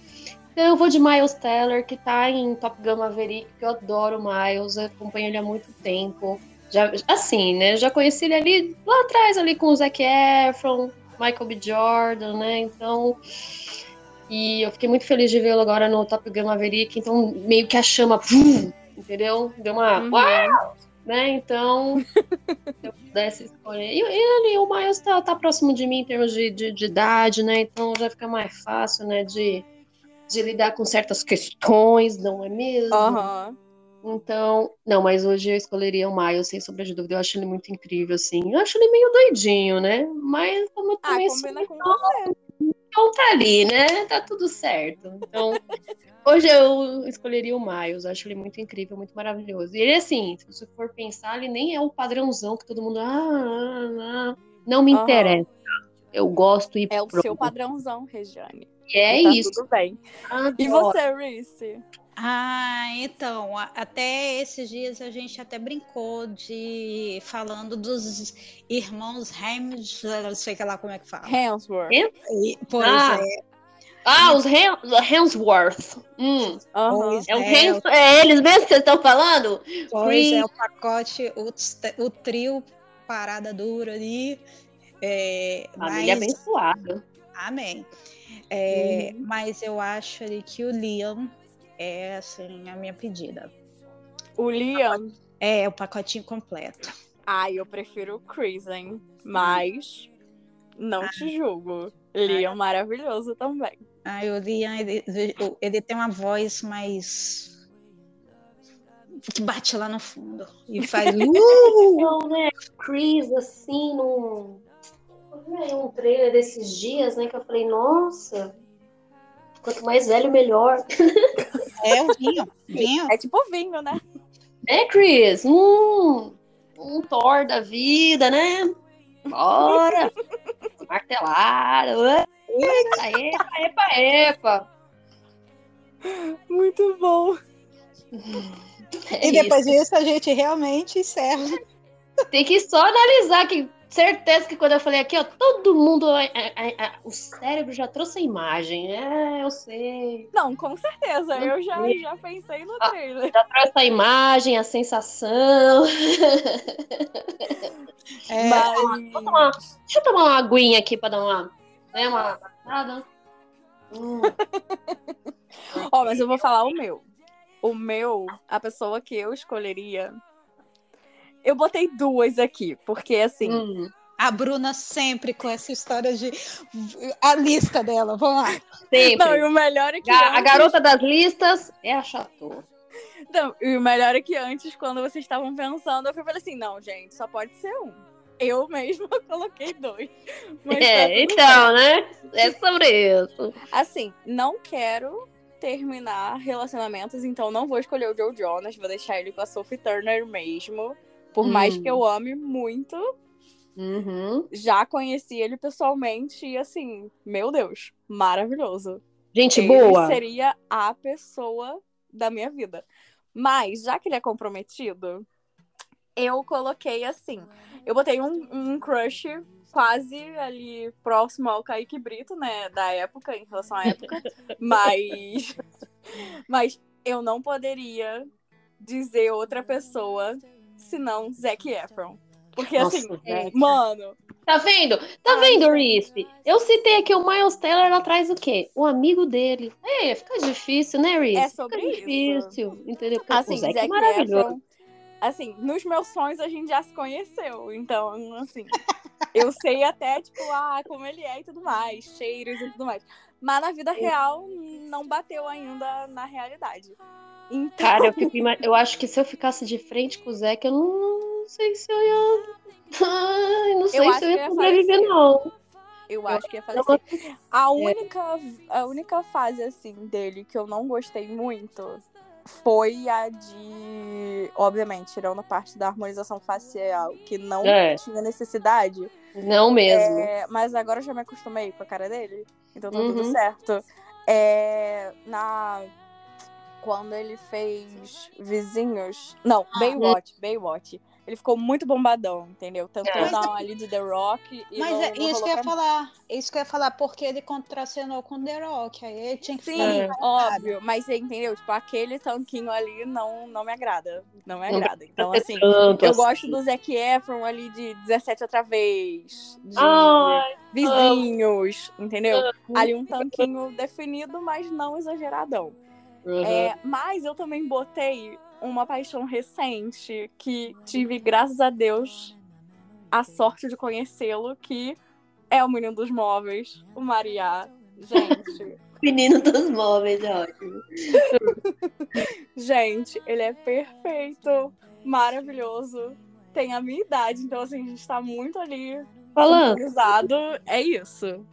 Então eu vou de Miles Teller, que tá em Top Gun Maverick, que eu adoro Miles, acompanho ele há muito tempo. Já, assim, né? Já conheci ele ali lá atrás, ali com o Zac Efron, Michael B. Jordan, né? Então. E eu fiquei muito feliz de vê-lo agora no Top Gun Maverick. Então, meio que a chama, pum, entendeu? Deu uma. Uhum. Uau! Né? Então, se eu pudesse escolher. E ele, o Miles tá, tá próximo de mim em termos de, de, de idade, né? Então já fica mais fácil, né? De, de lidar com certas questões, não é mesmo? Aham. Então, não, mas hoje eu escolheria o Miles, sem sombra de dúvida. Eu acho ele muito incrível, assim. Eu acho ele meio doidinho, né? Mas como eu Ah, também com você. então tá ali, né? Tá tudo certo. Então, hoje eu escolheria o Miles. Acho ele muito incrível, muito maravilhoso. E ele, assim, se você for pensar, ele nem é o padrãozão que todo mundo. Ah, ah, ah. Não me Aham. interessa. Eu gosto e É o seu padrãozão, Regiane. E é E tá isso. Tudo bem. E Adoro. você, Reese? Ah, então, até esses dias a gente até brincou de falando dos irmãos Hems, não sei que lá como é que fala. Hemsworth. Hem- E- Pois Ah, é, Ah, os Hem- Hemsworth. Hum. Pois É, o é, Hems- é eles mesmos que vocês estão falando? pois Chris. é o pacote, o, o trio parada dura ali. É, Família mas, abençoada. amém. É, Mas eu acho ali que o Liam é assim a minha pedida. O Liam. É o pacotinho completo. Ai, eu prefiro o Chris, hein? Mas não te julgo. Liam maravilhoso também. Ah, o Liam, ele, ele tem uma voz mais. que bate lá no fundo. E faz. Uh! Não, né? Chris, assim, num. Eu vi aí um trailer desses dias, né? Que eu falei, nossa, quanto mais velho, melhor. É o vinho. Vinho. É tipo vinho, né? É, Chris? Hum, um Thor da vida, né? Bora! Martelada. Epa, epa, epa, epa. Muito bom. É E depois isso. disso a gente realmente encerra. Tem que só analisar que certeza que quando eu falei aqui, ó, todo mundo, é, é, é, o cérebro já trouxe a imagem. É, eu sei. Não, com certeza. Eu já, já pensei no Ah. trailer. Já trouxe a imagem, a sensação. É, Mas. Vou tomar- deixa eu tomar uma aguinha aqui pra dar uma, né, uma passada. Hum, Ó, mas eu vou falar o meu. O meu, a pessoa que eu escolheria. Eu botei duas aqui, porque assim. hum. a Bruna sempre com essa história de. A lista dela, vamos lá. Sempre. Não, e o melhor é que. A antes- garota das listas é a Chateau. Não, e o melhor é que antes, quando vocês estavam pensando, eu falei assim: não, gente, só pode ser um. Eu mesma coloquei dois. Mas tá É, tudo então, né? É sobre isso. Assim, não quero terminar relacionamentos, então não vou escolher o Joe Jonas, vou deixar ele com a Sophie Turner mesmo. Por mais Hum. que eu ame muito, Uhum. já conheci ele pessoalmente e assim, meu Deus, maravilhoso. Gente ele boa. seria a pessoa da minha vida. Mas, já que ele é comprometido, eu coloquei assim. Eu botei um, um crush quase ali próximo ao Kaique Brito, né? Da época, em relação à época. mas. Mas eu não poderia dizer outra pessoa senão Zac Efron. Porque Nossa, assim, Zac. mano, Tá vendo? Tá vendo, Reese? Eu citei aqui o Miles Taylor atrás do quê? O amigo dele. É, fica difícil, né, Reese? É sobre fica isso. difícil, entendeu? Porque Assim, o Zac é Zac maravilhoso. Efron, assim, nos meus sonhos a gente já se conheceu. Então, assim, eu sei até, tipo, ah, como ele é e tudo mais, cheiros e tudo mais. Mas na vida real, não bateu ainda na realidade. Então, Cara, eu, fico eu acho que se eu ficasse de frente com o Zac, eu não sei se eu ia. Ai, não sei acho se eu ia sobreviver, não. eu acho que ia falecer. A única, a única fase, assim, dele que eu não gostei muito foi a de. Obviamente, tirando a parte da harmonização facial, que não É. tinha necessidade. Não mesmo. É, mas agora eu já me acostumei com a cara dele. Então tá Uhum. tudo certo. É, na. Quando ele fez Vizinhos. Não, Baywatch, Baywatch. Ele ficou muito bombadão, entendeu? Tentou É. dar uma ali de The Rock e Mas não, é não isso que eu ia falar. Isso que eu ia falar, porque ele contracenou com The Rock. Aí ele tinha que Sim, ficar óbvio. Mas você entendeu? Tipo, aquele tanquinho ali não, não me agrada. Não me agrada. Então, assim, tanto eu assim. gosto do Zac Efron ali de 17 outra vez. De Ai, vizinhos, entendeu? Ali um tanquinho definido, mas não exageradão. Uhum. É, mas eu também botei uma paixão recente que tive, graças a Deus, a sorte de conhecê-lo, que é o menino dos móveis, o Mariá. Gente, Menino dos móveis, é ótimo. gente, ele é perfeito, maravilhoso. Tem a minha idade, então assim, a gente tá muito ali Falando. É isso.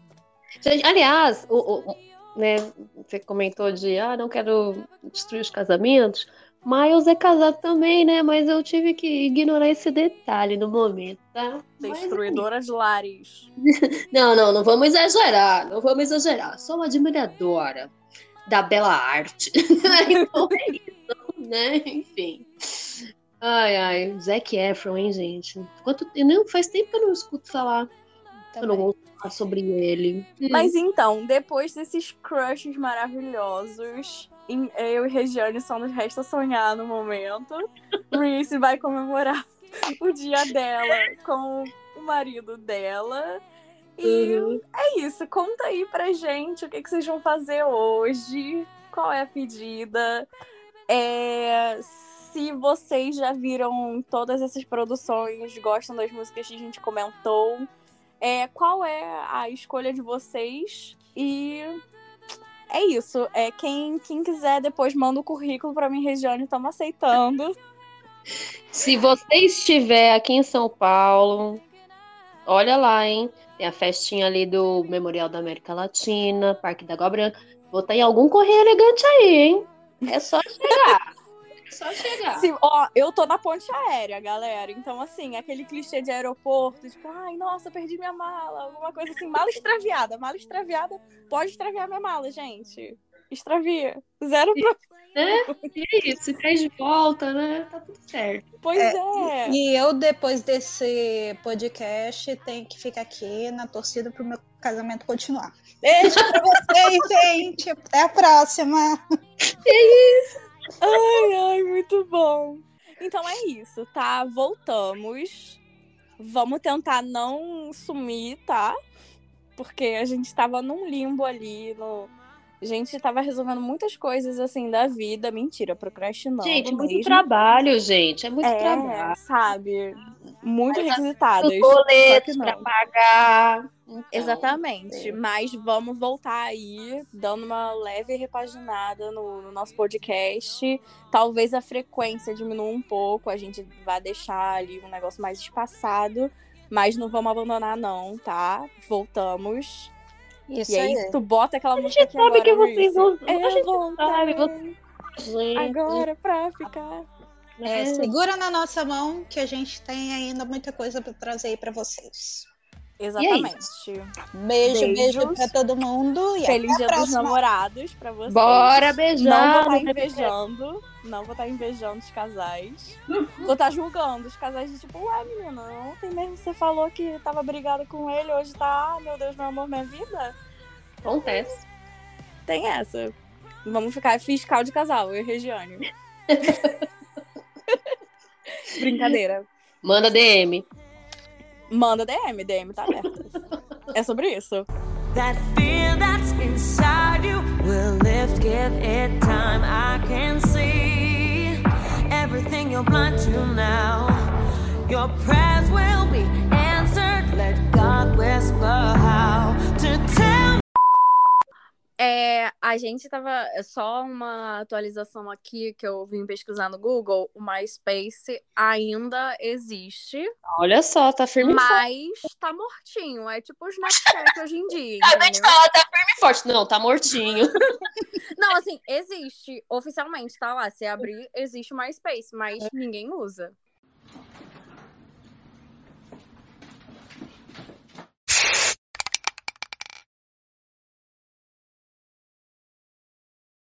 Gente, aliás, o, o- né, você comentou de ah, não quero destruir os casamentos. Miles é casado também, né? Mas eu tive que ignorar esse detalhe no momento, tá? Mas, Destruidora de lares. Não, não, não vamos exagerar. Não vamos exagerar. Sou uma admiradora da bela arte. então é isso, né? Enfim. Ai, ai, Zac Efron, hein, gente? Quanto... Não, faz tempo que eu não escuto falar. Eu não também. Falar sobre ele. Mas então, depois desses crushes maravilhosos, eu e Regiane só nos resta sonhar no momento. Reese vai comemorar o dia dela com o marido dela. E Uhum. é isso. Conta aí pra gente o que, que vocês vão fazer hoje. Qual é a pedida? É, se vocês já viram todas essas produções, gostam das músicas que a gente comentou, é, qual é a escolha de vocês? E é isso. É, quem, quem quiser depois manda o currículo pra mim, Regiane, estamos aceitando. Se você estiver aqui em São Paulo, olha lá, hein? Tem a festinha ali do Memorial da América Latina, Parque da Água Branca. Vou estar em algum correio elegante aí, hein? É só chegar. É só chegar. Se- ó, eu tô na ponte aérea, galera. Então, assim, aquele clichê de aeroporto, tipo, ai, nossa, perdi minha mala. Alguma coisa assim, mala extraviada. Mala extraviada, pode extraviar minha mala, gente. Extravia. Zero problema. E é isso, se traz de volta, né? Tá tudo certo. Pois é. E eu, depois desse podcast, tenho que ficar aqui na torcida pro meu casamento continuar. Beijo pra vocês, gente. Até a próxima. Ai, ai, muito bom. Então é isso, tá? Voltamos. Vamos tentar não sumir, tá? Porque a gente tava num limbo ali. No... A gente tava resolvendo muitas coisas assim da vida. Mentira, procrastinando. gente, muito mesmo. trabalho, gente. É muito É, trabalho. sabe? Muito Mas requisitadas. Boletos pra pagar. Então, Exatamente. é. Mas vamos voltar aí, dando uma leve repaginada no, no nosso podcast. Talvez a frequência diminua um pouco, a gente vai deixar ali um negócio mais espaçado. Mas não vamos abandonar, não, tá? Voltamos. Isso e é aí. isso, tu bota aquela A música gente aqui sabe agora, que vocês vão. a É, gente voltei sabe, Gente, agora pra ficar. É, é, segura na nossa mão que a gente tem ainda muita coisa para trazer aí para vocês. Exatamente. Beijo, beijo para todo mundo e Feliz até Dia dos. Namorados pra vocês. Bora Não beijar. vou estar não vai invejando. Não vou estar invejando os casais. Vou estar julgando os casais de tipo, ué, menina, ontem mesmo você falou que tava brigada com ele, hoje tá, ah, meu Deus, meu amor, minha vida. Acontece. Tem essa. Vamos ficar fiscal de casal, eu e Regiane. Brincadeira. Manda DM. Manda DM, DM tá aberta. É sobre isso. That fear that's inside you will lift, give it time. I can see everything you're blind to now. Your prayers will be answered. Let God whisper how to tell. É, a gente tava. é Só uma atualização aqui que eu vim pesquisar no Google. O MySpace ainda existe, Olha só, tá firme e forte. mas tá mortinho. É tipo o Snapchat hoje em dia. Acabei de Entendeu? falar, tá firme e forte. Não, tá mortinho. Não, assim, existe. Oficialmente, tá lá. Se abrir, existe o MySpace, mas ninguém usa.